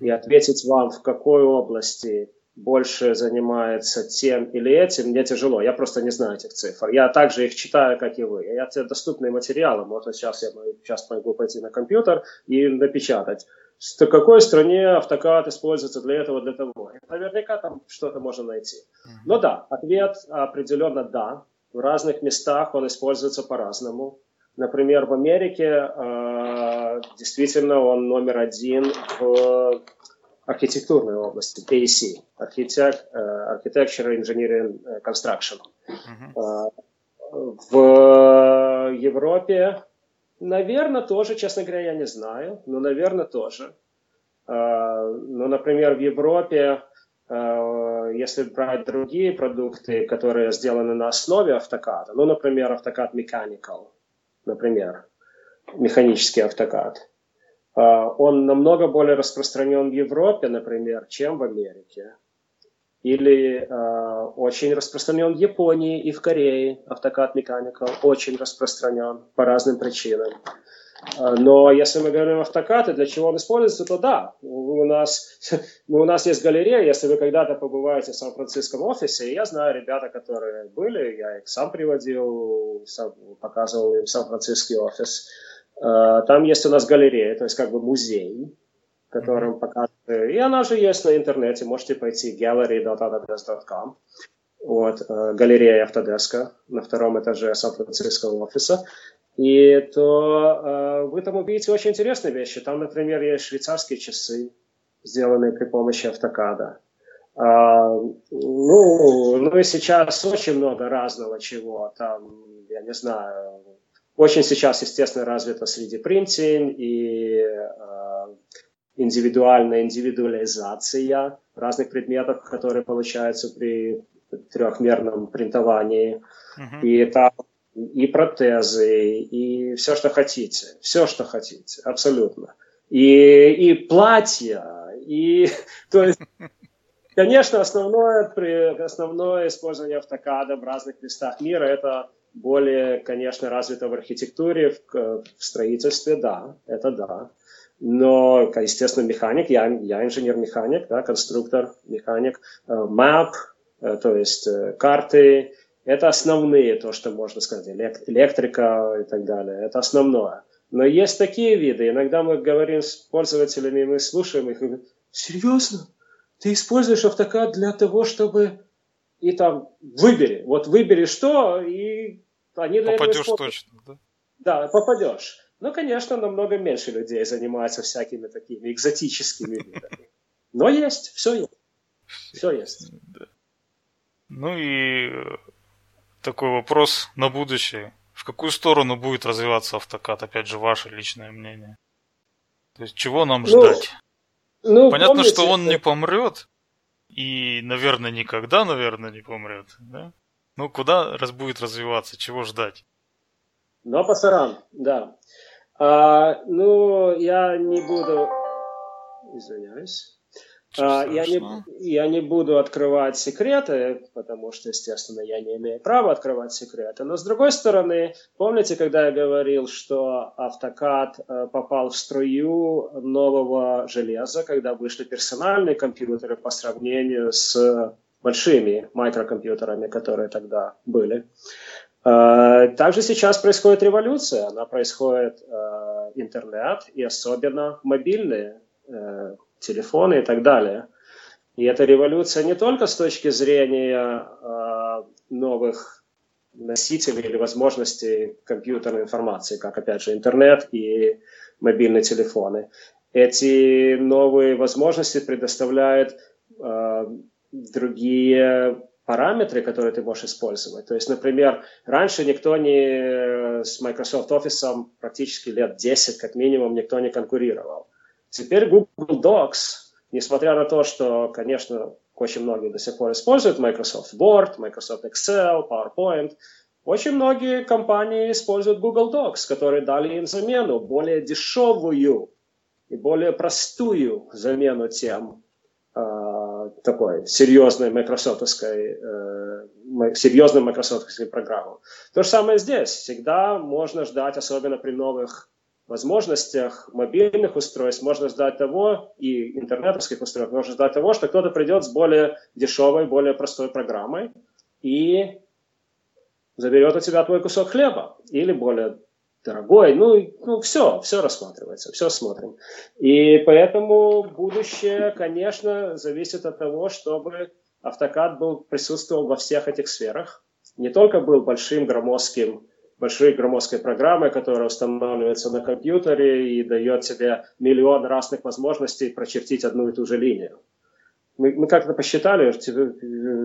И ответить вам, в какой области больше занимается тем или этим, мне тяжело. Я просто не знаю этих цифр. Я также их читаю, как и вы. Это доступные материалы. Можно сейчас я сейчас могу пойти на компьютер и напечатать. В какой стране автокад используется для этого, для того. Наверняка там что-то можно найти. Но да, ответ определенно да. В разных местах он используется по-разному. Например, в Америке э, действительно он номер один в архитектурной области, AEC, Architect, Architecture, Engineering, Construction. Uh-huh. Uh, в Европе, наверное, тоже, честно говоря, я не знаю, но, наверное, тоже. Uh, ну, например, в Европе Э, если брать другие продукты, которые сделаны на основе автокада, ну, например, автокад Mechanical, например, механический автокад, э, он намного более распространен в Европе, например, чем в Америке. Или э, очень распространен в Японии и в Корее. Автокад Mechanical очень распространен по разным причинам. А, но если мы говорим автокад, и для чего он используется, то да, у нас, ну, у нас есть галерея, если вы когда-то побываете в Сан-Франциском офисе, я знаю ребята, которые были, я их сам приводил, сам показывал им Сан-Франциский офис. А, там есть у нас галерея, то есть как бы музей, которым показывают, и она же есть на интернете, можете пойти gallery.autodesk.com. Вот, а, галерея Автодеска на втором этаже Сан-Франциского офиса. И то э, вы там увидите очень интересные вещи. Там, например, есть швейцарские часы, сделанные при помощи автокада. А, ну, ну и сейчас очень много разного чего. Там, я не знаю, очень сейчас, естественно, развито среди принтинг и э, индивидуальная индивидуализация разных предметов, которые получаются при трехмерном принтовании. Uh-huh. И там и протезы, и все, что хотите. Все, что хотите, абсолютно. И, и платья, и... То есть, конечно, основное, основное использование автокада в разных местах мира – это более, конечно, развито в архитектуре, в, в строительстве, да, это да. Но, естественно, механик, я, я инженер-механик, да, конструктор, механик, э, map, э, то есть э, карты, это основные, то, что можно сказать, электрика и так далее. Это основное. Но есть такие виды. Иногда мы говорим с пользователями, мы слушаем их и говорим, серьезно? Ты используешь автокад для того, чтобы... И там, выбери. Вот выбери что, и они для Попадешь этого точно, да? Да, попадешь. Ну, конечно, намного меньше людей занимаются всякими такими экзотическими видами. Но есть, все есть. Все есть. Да. Ну и такой вопрос на будущее. В какую сторону будет развиваться автокад? Опять же, ваше личное мнение. То есть, чего нам ну, ждать? Ну, Понятно, помните, что он не помрет. И, наверное, никогда, наверное, не помрет. Да? Ну, куда раз будет развиваться? Чего ждать? Но пасаран, да. А, ну, я не буду... Извиняюсь. А, я, не, я не буду открывать секреты, потому что, естественно, я не имею права открывать секреты. Но, с другой стороны, помните, когда я говорил, что автокад э, попал в струю нового железа, когда вышли персональные компьютеры по сравнению с большими микрокомпьютерами, которые тогда были. Э, также сейчас происходит революция, она происходит э, интернет и особенно мобильные телефоны и так далее. И эта революция не только с точки зрения э, новых носителей или возможностей компьютерной информации, как, опять же, интернет и мобильные телефоны. Эти новые возможности предоставляют э, другие параметры, которые ты можешь использовать. То есть, например, раньше никто не с Microsoft Office практически лет 10 как минимум никто не конкурировал. Теперь Google Docs, несмотря на то, что, конечно, очень многие до сих пор используют Microsoft Word, Microsoft Excel, PowerPoint, очень многие компании используют Google Docs, которые дали им замену, более дешевую и более простую замену тем э, такой серьезной майкрософтовской, э, серьезной майкрософтовской программы. То же самое здесь. Всегда можно ждать, особенно при новых возможностях мобильных устройств можно ждать того, и интернетовских устройств, можно ждать того, что кто-то придет с более дешевой, более простой программой и заберет у тебя твой кусок хлеба или более дорогой. Ну, ну все, все рассматривается, все смотрим. И поэтому будущее, конечно, зависит от того, чтобы автокад был, присутствовал во всех этих сферах. Не только был большим громоздким большой громоздкой программой, которая устанавливается на компьютере и дает тебе миллион разных возможностей прочертить одну и ту же линию. Мы, мы как-то посчитали,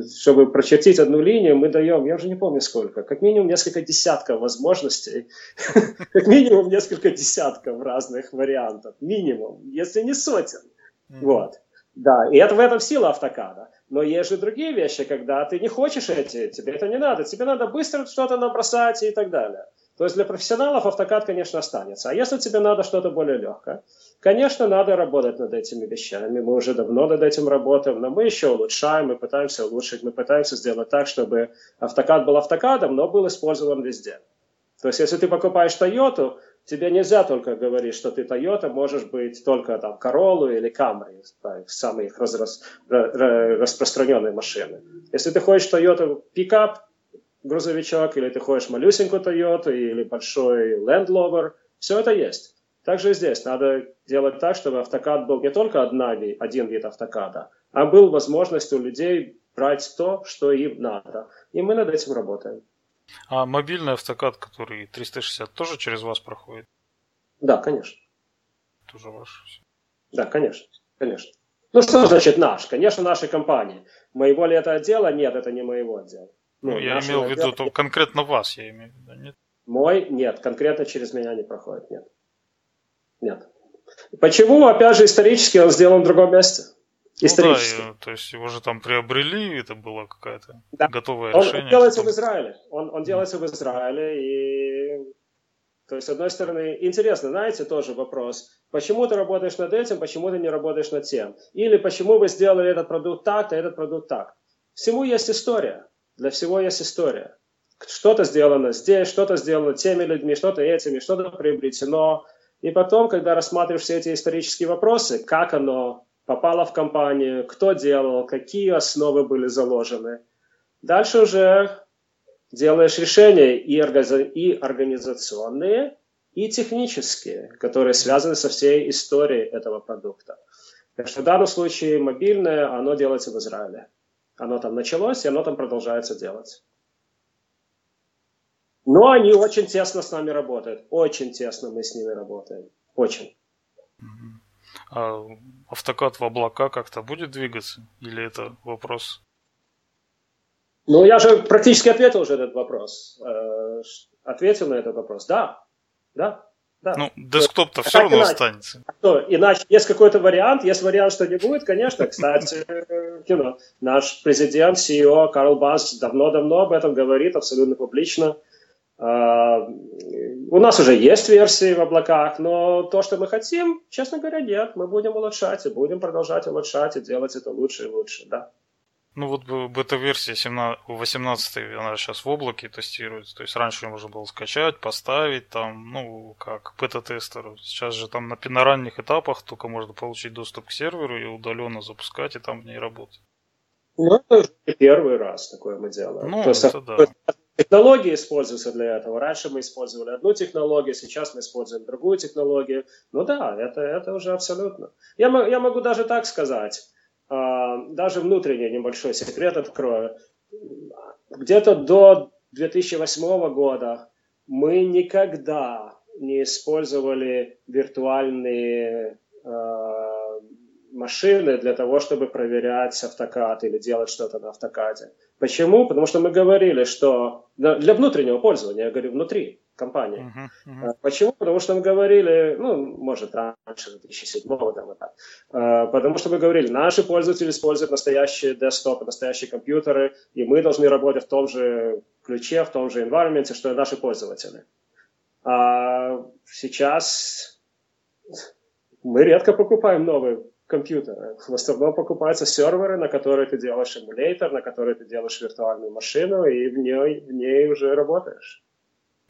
чтобы прочертить одну линию, мы даем, я уже не помню сколько, как минимум несколько десятков возможностей, как минимум несколько десятков разных вариантов, минимум, если не сотен. Вот. Да, и это в этом сила автокада. Но есть же другие вещи, когда ты не хочешь эти, тебе это не надо, тебе надо быстро что-то набросать и так далее. То есть для профессионалов автокад, конечно, останется. А если тебе надо что-то более легкое, конечно, надо работать над этими вещами. Мы уже давно над этим работаем, но мы еще улучшаем, мы пытаемся улучшить, мы пытаемся сделать так, чтобы автокад был автокадом, но был использован везде. То есть если ты покупаешь Toyota, тебе нельзя только говорить, что ты Toyota, можешь быть только там Corolla или да, самые их разрас, распространенные машины. Если ты хочешь Toyota пикап, грузовичок, или ты хочешь малюсенькую Toyota, или большой Land Rover, все это есть. Также здесь надо делать так, чтобы автокад был не только одна, один вид автокада, а был возможность у людей брать то, что им надо. И мы над этим работаем. А мобильный автокад, который 360, тоже через вас проходит? Да, конечно. Тоже ваш. Да, конечно, конечно. Ну что значит наш? Конечно, нашей компании. Моего ли это отдела? Нет, это не моего отдела. Ну, ну я имел в виду отдела... конкретно вас, я имею в виду, нет? Мой? Нет, конкретно через меня не проходит, нет. Нет. Почему? Опять же, исторически он сделан в другом месте. Исторически. Ну, да, то есть его же там приобрели, это было какое-то да. готовое он, решение. Он делается в Израиле. Он, он делается в Израиле. И... То есть, с одной стороны, интересно, знаете, тоже вопрос. Почему ты работаешь над этим, почему ты не работаешь над тем? Или почему вы сделали этот продукт так, а этот продукт так? Всему есть история. Для всего есть история. Что-то сделано здесь, что-то сделано теми людьми, что-то этими, что-то приобретено. И потом, когда рассматриваешь все эти исторические вопросы, как оно попала в компанию, кто делал, какие основы были заложены. Дальше уже делаешь решения и организационные, и технические, которые связаны со всей историей этого продукта. Так что в данном случае мобильное, оно делается в Израиле. Оно там началось, и оно там продолжается делать. Но они очень тесно с нами работают. Очень тесно мы с ними работаем. Очень. А автокад в облака как-то будет двигаться? Или это вопрос? Ну, я же практически ответил уже этот вопрос. Э, ответил на этот вопрос. Да, да. Да. Ну, десктоп-то все равно иначе? останется. А что, иначе есть какой-то вариант, есть вариант, что не будет, конечно. Кстати, you наш президент, CEO Карл Бас давно-давно об этом говорит, абсолютно публично. Uh, у нас уже есть версии в облаках, но то, что мы хотим, честно говоря, нет. Мы будем улучшать и будем продолжать улучшать и делать это лучше и лучше, да. Ну вот бета-версия 18 она сейчас в облаке тестируется. То есть раньше можно было скачать, поставить там, ну, как бета-тестеру. Сейчас же там на, на ранних этапах только можно получить доступ к серверу и удаленно запускать, и там в ней работать. Ну, это первый раз такое мы делаем. Ну, То это да. Технологии используются для этого. Раньше мы использовали одну технологию, сейчас мы используем другую технологию. Ну да, это, это уже абсолютно. Я, я могу даже так сказать а, даже внутренний небольшой секрет открою. Где-то до 2008 года мы никогда не использовали виртуальные э, машины для того, чтобы проверять автокад или делать что-то на автокаде. Почему? Потому что мы говорили, что для внутреннего пользования, я говорю, внутри компании. Uh-huh, uh-huh. Почему? Потому что мы говорили, ну, может, раньше, 2007 года, вот так. А, потому что мы говорили, наши пользователи используют настоящие десктопы, настоящие компьютеры, и мы должны работать в том же ключе, в том же environment, что и наши пользователи. А сейчас мы редко покупаем новые компьютеры. В основном покупаются серверы, на которые ты делаешь эмулятор, на которые ты делаешь виртуальную машину, и в ней, в ней уже работаешь.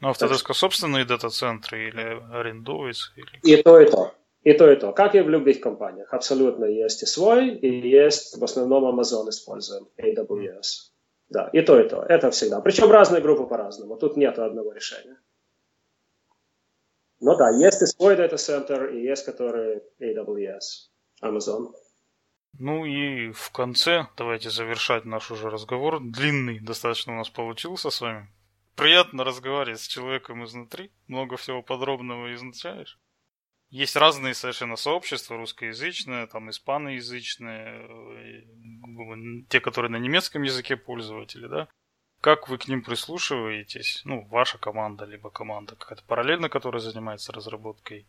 Ну, Autodesk собственные дата-центры или арендуется? Или... И то, и то. И то, и то. Как и в любых компаниях. Абсолютно есть и свой, и есть в основном Amazon используем, AWS. Да, и то, и то. Это всегда. Причем разные группы по-разному. Тут нет одного решения. Ну да, есть и свой дата-центр, и есть который AWS, Amazon. Ну и в конце давайте завершать наш уже разговор. Длинный достаточно у нас получился с вами приятно разговаривать с человеком изнутри, много всего подробного изучаешь. Есть разные совершенно сообщества, русскоязычные, там испаноязычные, э, те, которые на немецком языке пользователи, да. Как вы к ним прислушиваетесь? Ну, ваша команда, либо команда какая-то параллельно, которая занимается разработкой.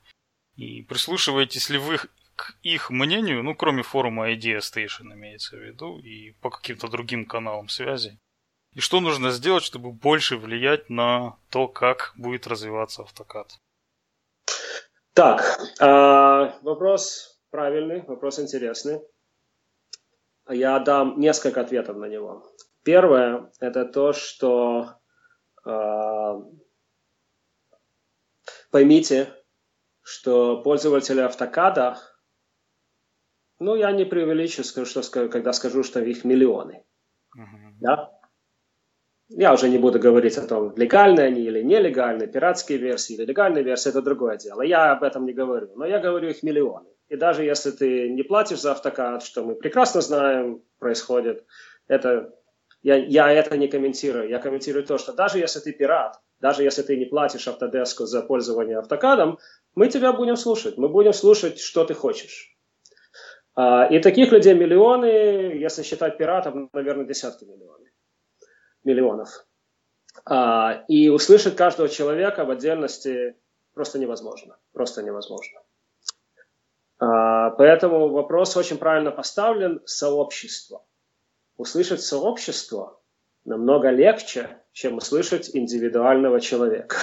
И прислушиваетесь ли вы к их мнению, ну, кроме форума Idea Station имеется в виду, и по каким-то другим каналам связи? И что нужно сделать, чтобы больше влиять на то, как будет развиваться автокад? Так, э, вопрос правильный, вопрос интересный. Я дам несколько ответов на него. Первое – это то, что э, поймите, что пользователи автокада, ну, я не преувеличу, скажу, что, когда скажу, что их миллионы. Uh-huh. Да? Я уже не буду говорить о том, легальные они или нелегальные, пиратские версии или легальные версии, это другое дело. Я об этом не говорю, но я говорю их миллионы. И даже если ты не платишь за автокад, что мы прекрасно знаем происходит, это, я, я это не комментирую. Я комментирую то, что даже если ты пират, даже если ты не платишь автодеску за пользование автокадом, мы тебя будем слушать. Мы будем слушать, что ты хочешь. А, и таких людей миллионы, если считать пиратов, наверное, десятки миллионов миллионов. А, и услышать каждого человека в отдельности просто невозможно. Просто невозможно. А, поэтому вопрос очень правильно поставлен – сообщество. Услышать сообщество намного легче, чем услышать индивидуального человека.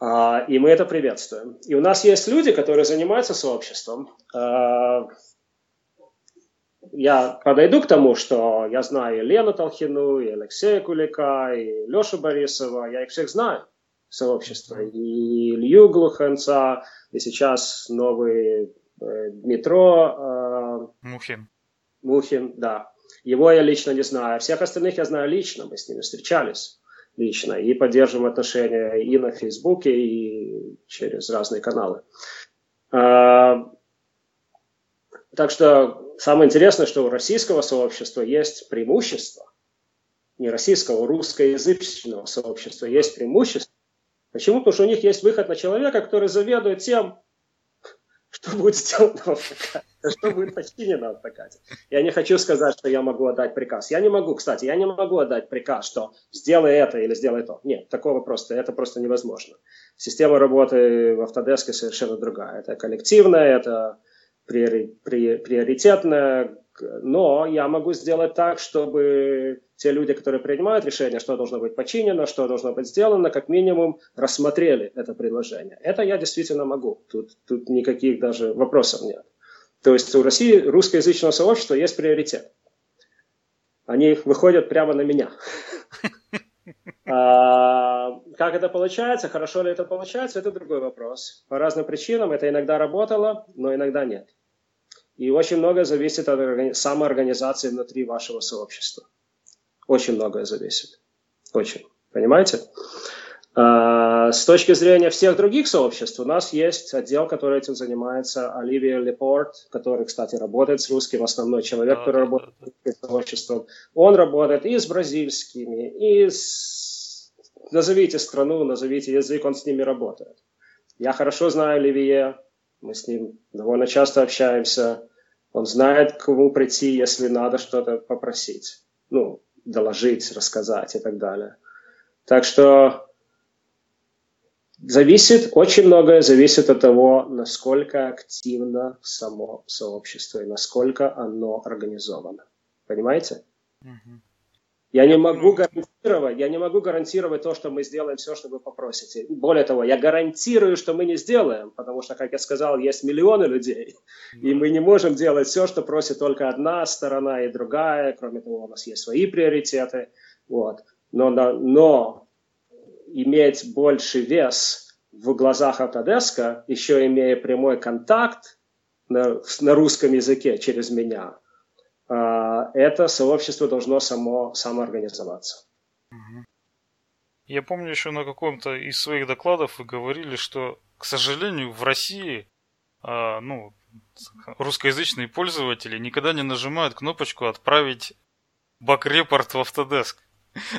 А, и мы это приветствуем. И у нас есть люди, которые занимаются сообществом я подойду к тому, что я знаю и Лену Толхину, и Алексея Кулика, и Лешу Борисова, я их всех знаю, сообщество, и Илью Глуханца, и сейчас новый э, метро. Э, Мухин. Мухин, да. Его я лично не знаю. Всех остальных я знаю лично, мы с ними встречались лично и поддерживаем отношения и на Фейсбуке, и через разные каналы. Э, так что самое интересное, что у российского сообщества есть преимущество. Не российского, русскоязычного сообщества есть преимущество. Почему? Потому что у них есть выход на человека, который заведует тем, что будет сделано на автокате, что будет починено на автокате. Я не хочу сказать, что я могу отдать приказ. Я не могу, кстати, я не могу отдать приказ, что сделай это или сделай то. Нет, такого просто, это просто невозможно. Система работы в Autodesk совершенно другая. Это коллективная, это приоритетная, но я могу сделать так, чтобы те люди, которые принимают решение, что должно быть починено, что должно быть сделано, как минимум рассмотрели это предложение. Это я действительно могу. Тут, тут никаких даже вопросов нет. То есть у России русскоязычного сообщества есть приоритет. Они выходят прямо на меня. А, как это получается, хорошо ли это получается, это другой вопрос. По разным причинам это иногда работало, но иногда нет. И очень многое зависит от самоорганизации внутри вашего сообщества. Очень многое зависит. Очень. Понимаете? А, с точки зрения всех других сообществ, у нас есть отдел, который этим занимается, Оливия Лепорт, который, кстати, работает с русским, основной человек, да, который работает с русским сообществом. Он работает и с бразильскими, и с... Назовите страну, назовите язык, он с ними работает. Я хорошо знаю Оливия, мы с ним довольно часто общаемся. Он знает, к кому прийти, если надо что-то попросить. Ну, доложить, рассказать и так далее. Так что зависит, очень многое зависит от того, насколько активно само сообщество и насколько оно организовано. Понимаете? Mm-hmm. Я не могу гарантировать, я не могу гарантировать то, что мы сделаем все, что вы попросите. Более того, я гарантирую, что мы не сделаем, потому что, как я сказал, есть миллионы людей, и мы не можем делать все, что просит только одна сторона и другая. Кроме того, у нас есть свои приоритеты. Вот. Но, но, но иметь больше вес в глазах Autodesk, еще имея прямой контакт на, на русском языке через меня – это сообщество должно само самоорганизоваться. Я помню еще на каком-то из своих докладов вы говорили, что, к сожалению, в России а, ну, русскоязычные пользователи никогда не нажимают кнопочку «Отправить баг-репорт в Autodesk».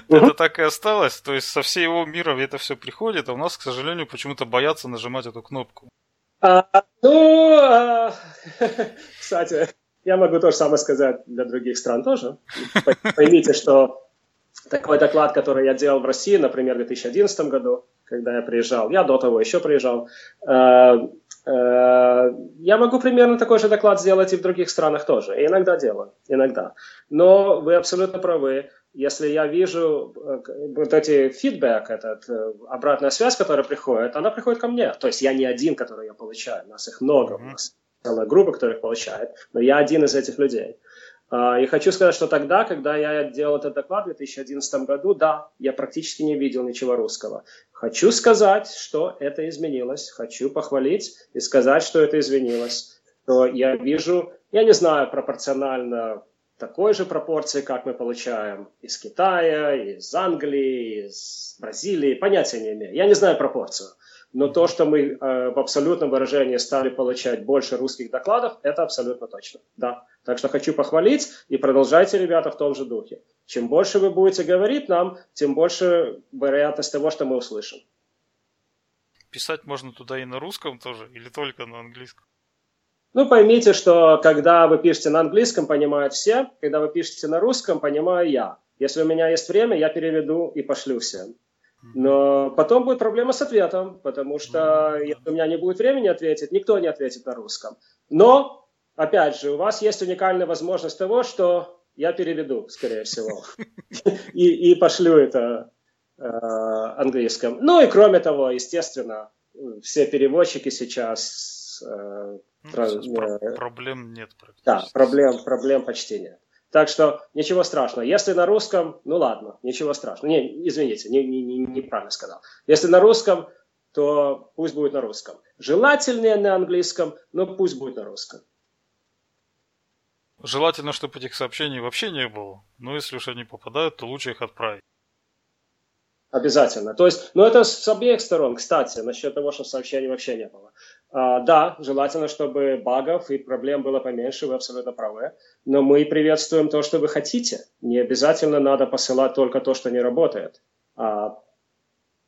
Это так и осталось. То есть со всего мира это все приходит, а у нас, к сожалению, почему-то боятся нажимать эту кнопку. А, ну, а, кстати, я могу то же самое сказать для других стран тоже. Поймите, что такой доклад, который я делал в России, например, в 2011 году, когда я приезжал, я до того еще приезжал, э, э, я могу примерно такой же доклад сделать и в других странах тоже. И иногда делаю, иногда. Но вы абсолютно правы. Если я вижу э, вот эти фидбэк, этот, обратная связь, которая приходит, она приходит ко мне. То есть я не один, который я получаю, нас их много у нас целая группа, которая их получает, но я один из этих людей. А, и хочу сказать, что тогда, когда я делал этот доклад в 2011 году, да, я практически не видел ничего русского. Хочу сказать, что это изменилось. Хочу похвалить и сказать, что это изменилось. То я вижу, я не знаю пропорционально такой же пропорции, как мы получаем из Китая, из Англии, из Бразилии, понятия не имею. Я не знаю пропорцию. Но то, что мы э, в абсолютном выражении стали получать больше русских докладов, это абсолютно точно. Да. Так что хочу похвалить и продолжайте, ребята, в том же духе. Чем больше вы будете говорить нам, тем больше вероятность того, что мы услышим. Писать можно туда и на русском тоже, или только на английском? Ну, поймите, что когда вы пишете на английском, понимают все. Когда вы пишете на русском, понимаю я. Если у меня есть время, я переведу и пошлю всем. Но потом будет проблема с ответом, потому что если у меня не будет времени ответить, никто не ответит на русском. Но, опять же, у вас есть уникальная возможность того, что я переведу, скорее всего, и, и пошлю это э, английском. Ну и кроме того, естественно, все переводчики сейчас... Э, ну, э, проблем нет практически. Да, проблем, проблем почти нет. Так что ничего страшного. Если на русском, ну ладно, ничего страшного. Не, извините, не, не, не, неправильно сказал. Если на русском, то пусть будет на русском. Желательнее на английском, но пусть будет на русском. Желательно, чтобы этих сообщений вообще не было. Но если уж они попадают, то лучше их отправить. Обязательно. То есть, ну это с обеих сторон, кстати, насчет того, что сообщений вообще не было. А, да, желательно, чтобы багов и проблем было поменьше, вы абсолютно правы. Но мы приветствуем то, что вы хотите. Не обязательно надо посылать только то, что не работает. А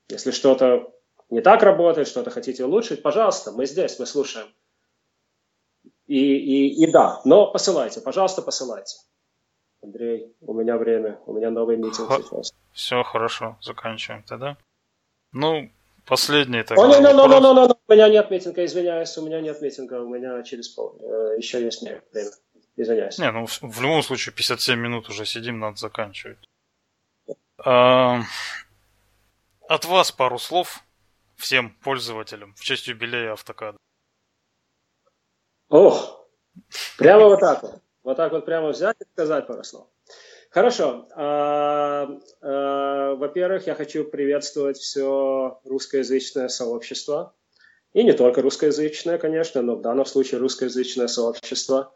если что-то не так работает, что-то хотите улучшить, пожалуйста, мы здесь, мы слушаем. И, и, и да, но посылайте, пожалуйста, посылайте. Андрей, у меня время, у меня новый митинг Х- сейчас. Все, хорошо, заканчиваем тогда. Ну, Последний тогда. О, не, не, не, не, не, не, у меня нет митинга, извиняюсь, у меня нет митинга, у меня через пол, э, еще есть время. Извиняюсь. Не, ну в, в любом случае 57 минут уже сидим, надо заканчивать. А, от вас пару слов всем пользователям в честь юбилея автокада. Ох, прямо вот так вот. Вот так вот прямо взять и сказать пару слов. Хорошо. А, а, во-первых, я хочу приветствовать все русскоязычное сообщество. И не только русскоязычное, конечно, но в данном случае русскоязычное сообщество.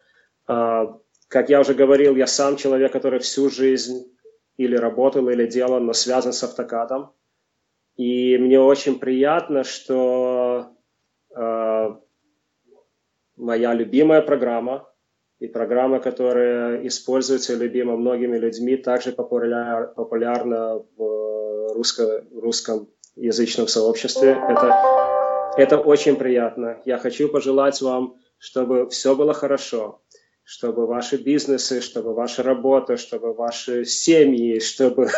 А, как я уже говорил, я сам человек, который всю жизнь или работал, или делал, но связан с автокадом. И мне очень приятно, что моя любимая программа и программа, которая используется и любима многими людьми, также популяр, популярна в русско, русском язычном сообществе. Это, это очень приятно. Я хочу пожелать вам, чтобы все было хорошо, чтобы ваши бизнесы, чтобы ваша работа, чтобы ваши семьи, чтобы,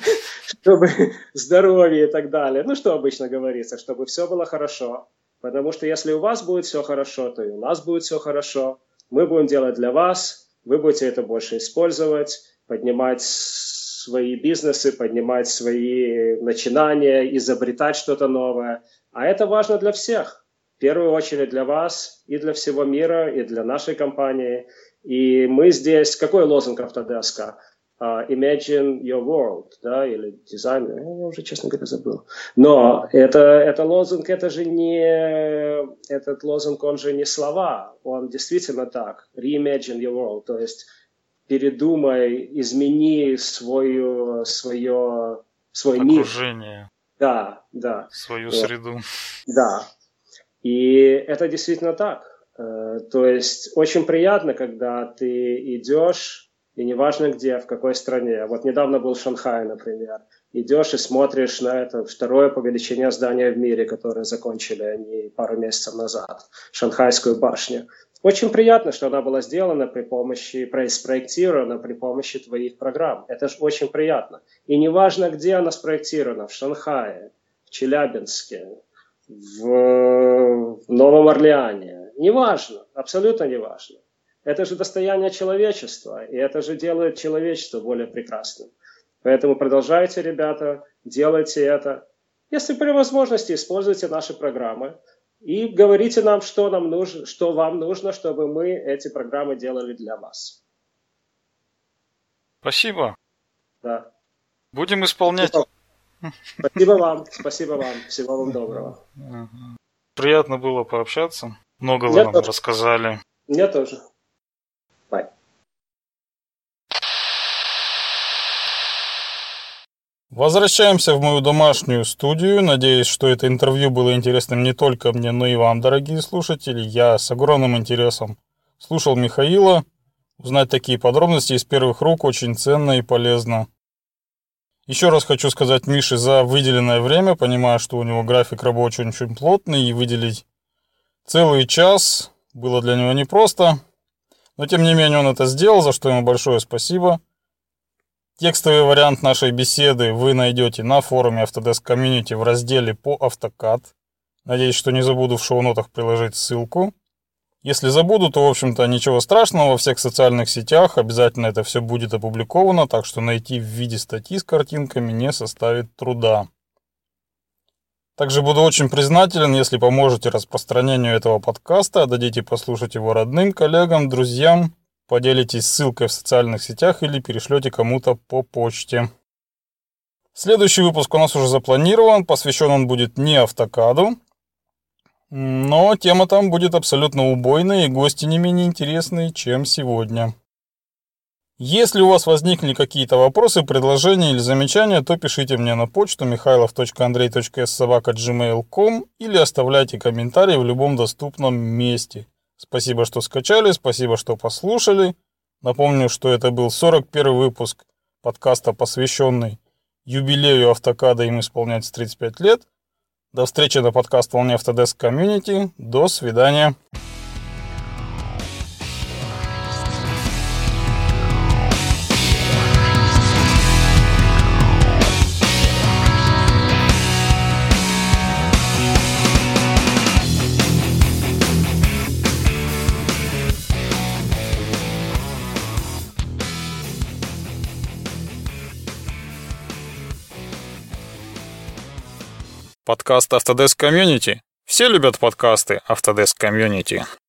чтобы здоровье и так далее. Ну, что обычно говорится, чтобы все было хорошо. Потому что если у вас будет все хорошо, то и у нас будет все хорошо. Мы будем делать для вас, вы будете это больше использовать, поднимать свои бизнесы, поднимать свои начинания, изобретать что-то новое. А это важно для всех в первую очередь для вас и для всего мира, и для нашей компании. И мы здесь, какой лозунг Autodesk? Uh, imagine your world, да, или дизайн, я уже, честно говоря, забыл. Но это, это лозунг, это же не, этот лозунг, он же не слова, он действительно так, reimagine your world, то есть передумай, измени свою, свое, свой Окружение. мир. Да, да. Свою вот. среду. Да, и это действительно так. Э, то есть очень приятно, когда ты идешь, и неважно где, в какой стране. Вот недавно был в Шанхае, например. Идешь и смотришь на это второе по величине здание в мире, которое закончили они пару месяцев назад, Шанхайскую башню. Очень приятно, что она была сделана при помощи, спроектирована при помощи твоих программ. Это же очень приятно. И неважно, где она спроектирована, в Шанхае, в Челябинске, в Новом Орлеане. Неважно, абсолютно неважно. Это же достояние человечества, и это же делает человечество более прекрасным. Поэтому продолжайте, ребята, делайте это. Если при возможности, используйте наши программы и говорите нам, что, нам нужно, что вам нужно, чтобы мы эти программы делали для вас. Спасибо. Да. Будем исполнять. Спасибо вам, спасибо вам. Всего вам доброго. Приятно было пообщаться. Много вы нам тоже. рассказали. Мне тоже. Возвращаемся в мою домашнюю студию. Надеюсь, что это интервью было интересным не только мне, но и вам, дорогие слушатели. Я с огромным интересом слушал Михаила. Узнать такие подробности из первых рук очень ценно и полезно. Еще раз хочу сказать Мише за выделенное время, понимая, что у него график рабочий очень плотный, и выделить целый час было для него непросто. Но тем не менее он это сделал, за что ему большое спасибо. Текстовый вариант нашей беседы вы найдете на форуме Autodesk Community в разделе по AutoCAD. Надеюсь, что не забуду в шоу-нотах приложить ссылку. Если забуду, то, в общем-то, ничего страшного, во всех социальных сетях обязательно это все будет опубликовано, так что найти в виде статьи с картинками не составит труда. Также буду очень признателен, если поможете распространению этого подкаста, дадите послушать его родным, коллегам, друзьям, поделитесь ссылкой в социальных сетях или перешлете кому-то по почте. Следующий выпуск у нас уже запланирован, посвящен он будет не автокаду, но тема там будет абсолютно убойная и гости не менее интересные, чем сегодня. Если у вас возникли какие-то вопросы, предложения или замечания, то пишите мне на почту mikhailov.andrey.ssobaka.gmail.com или оставляйте комментарии в любом доступном месте. Спасибо, что скачали, спасибо, что послушали. Напомню, что это был 41 выпуск подкаста, посвященный юбилею автокада им исполняется 35 лет – до встречи на подкаст Волне Autodesk Community. До свидания. Подкаст Autodesk Community. Все любят подкасты Autodesk Community.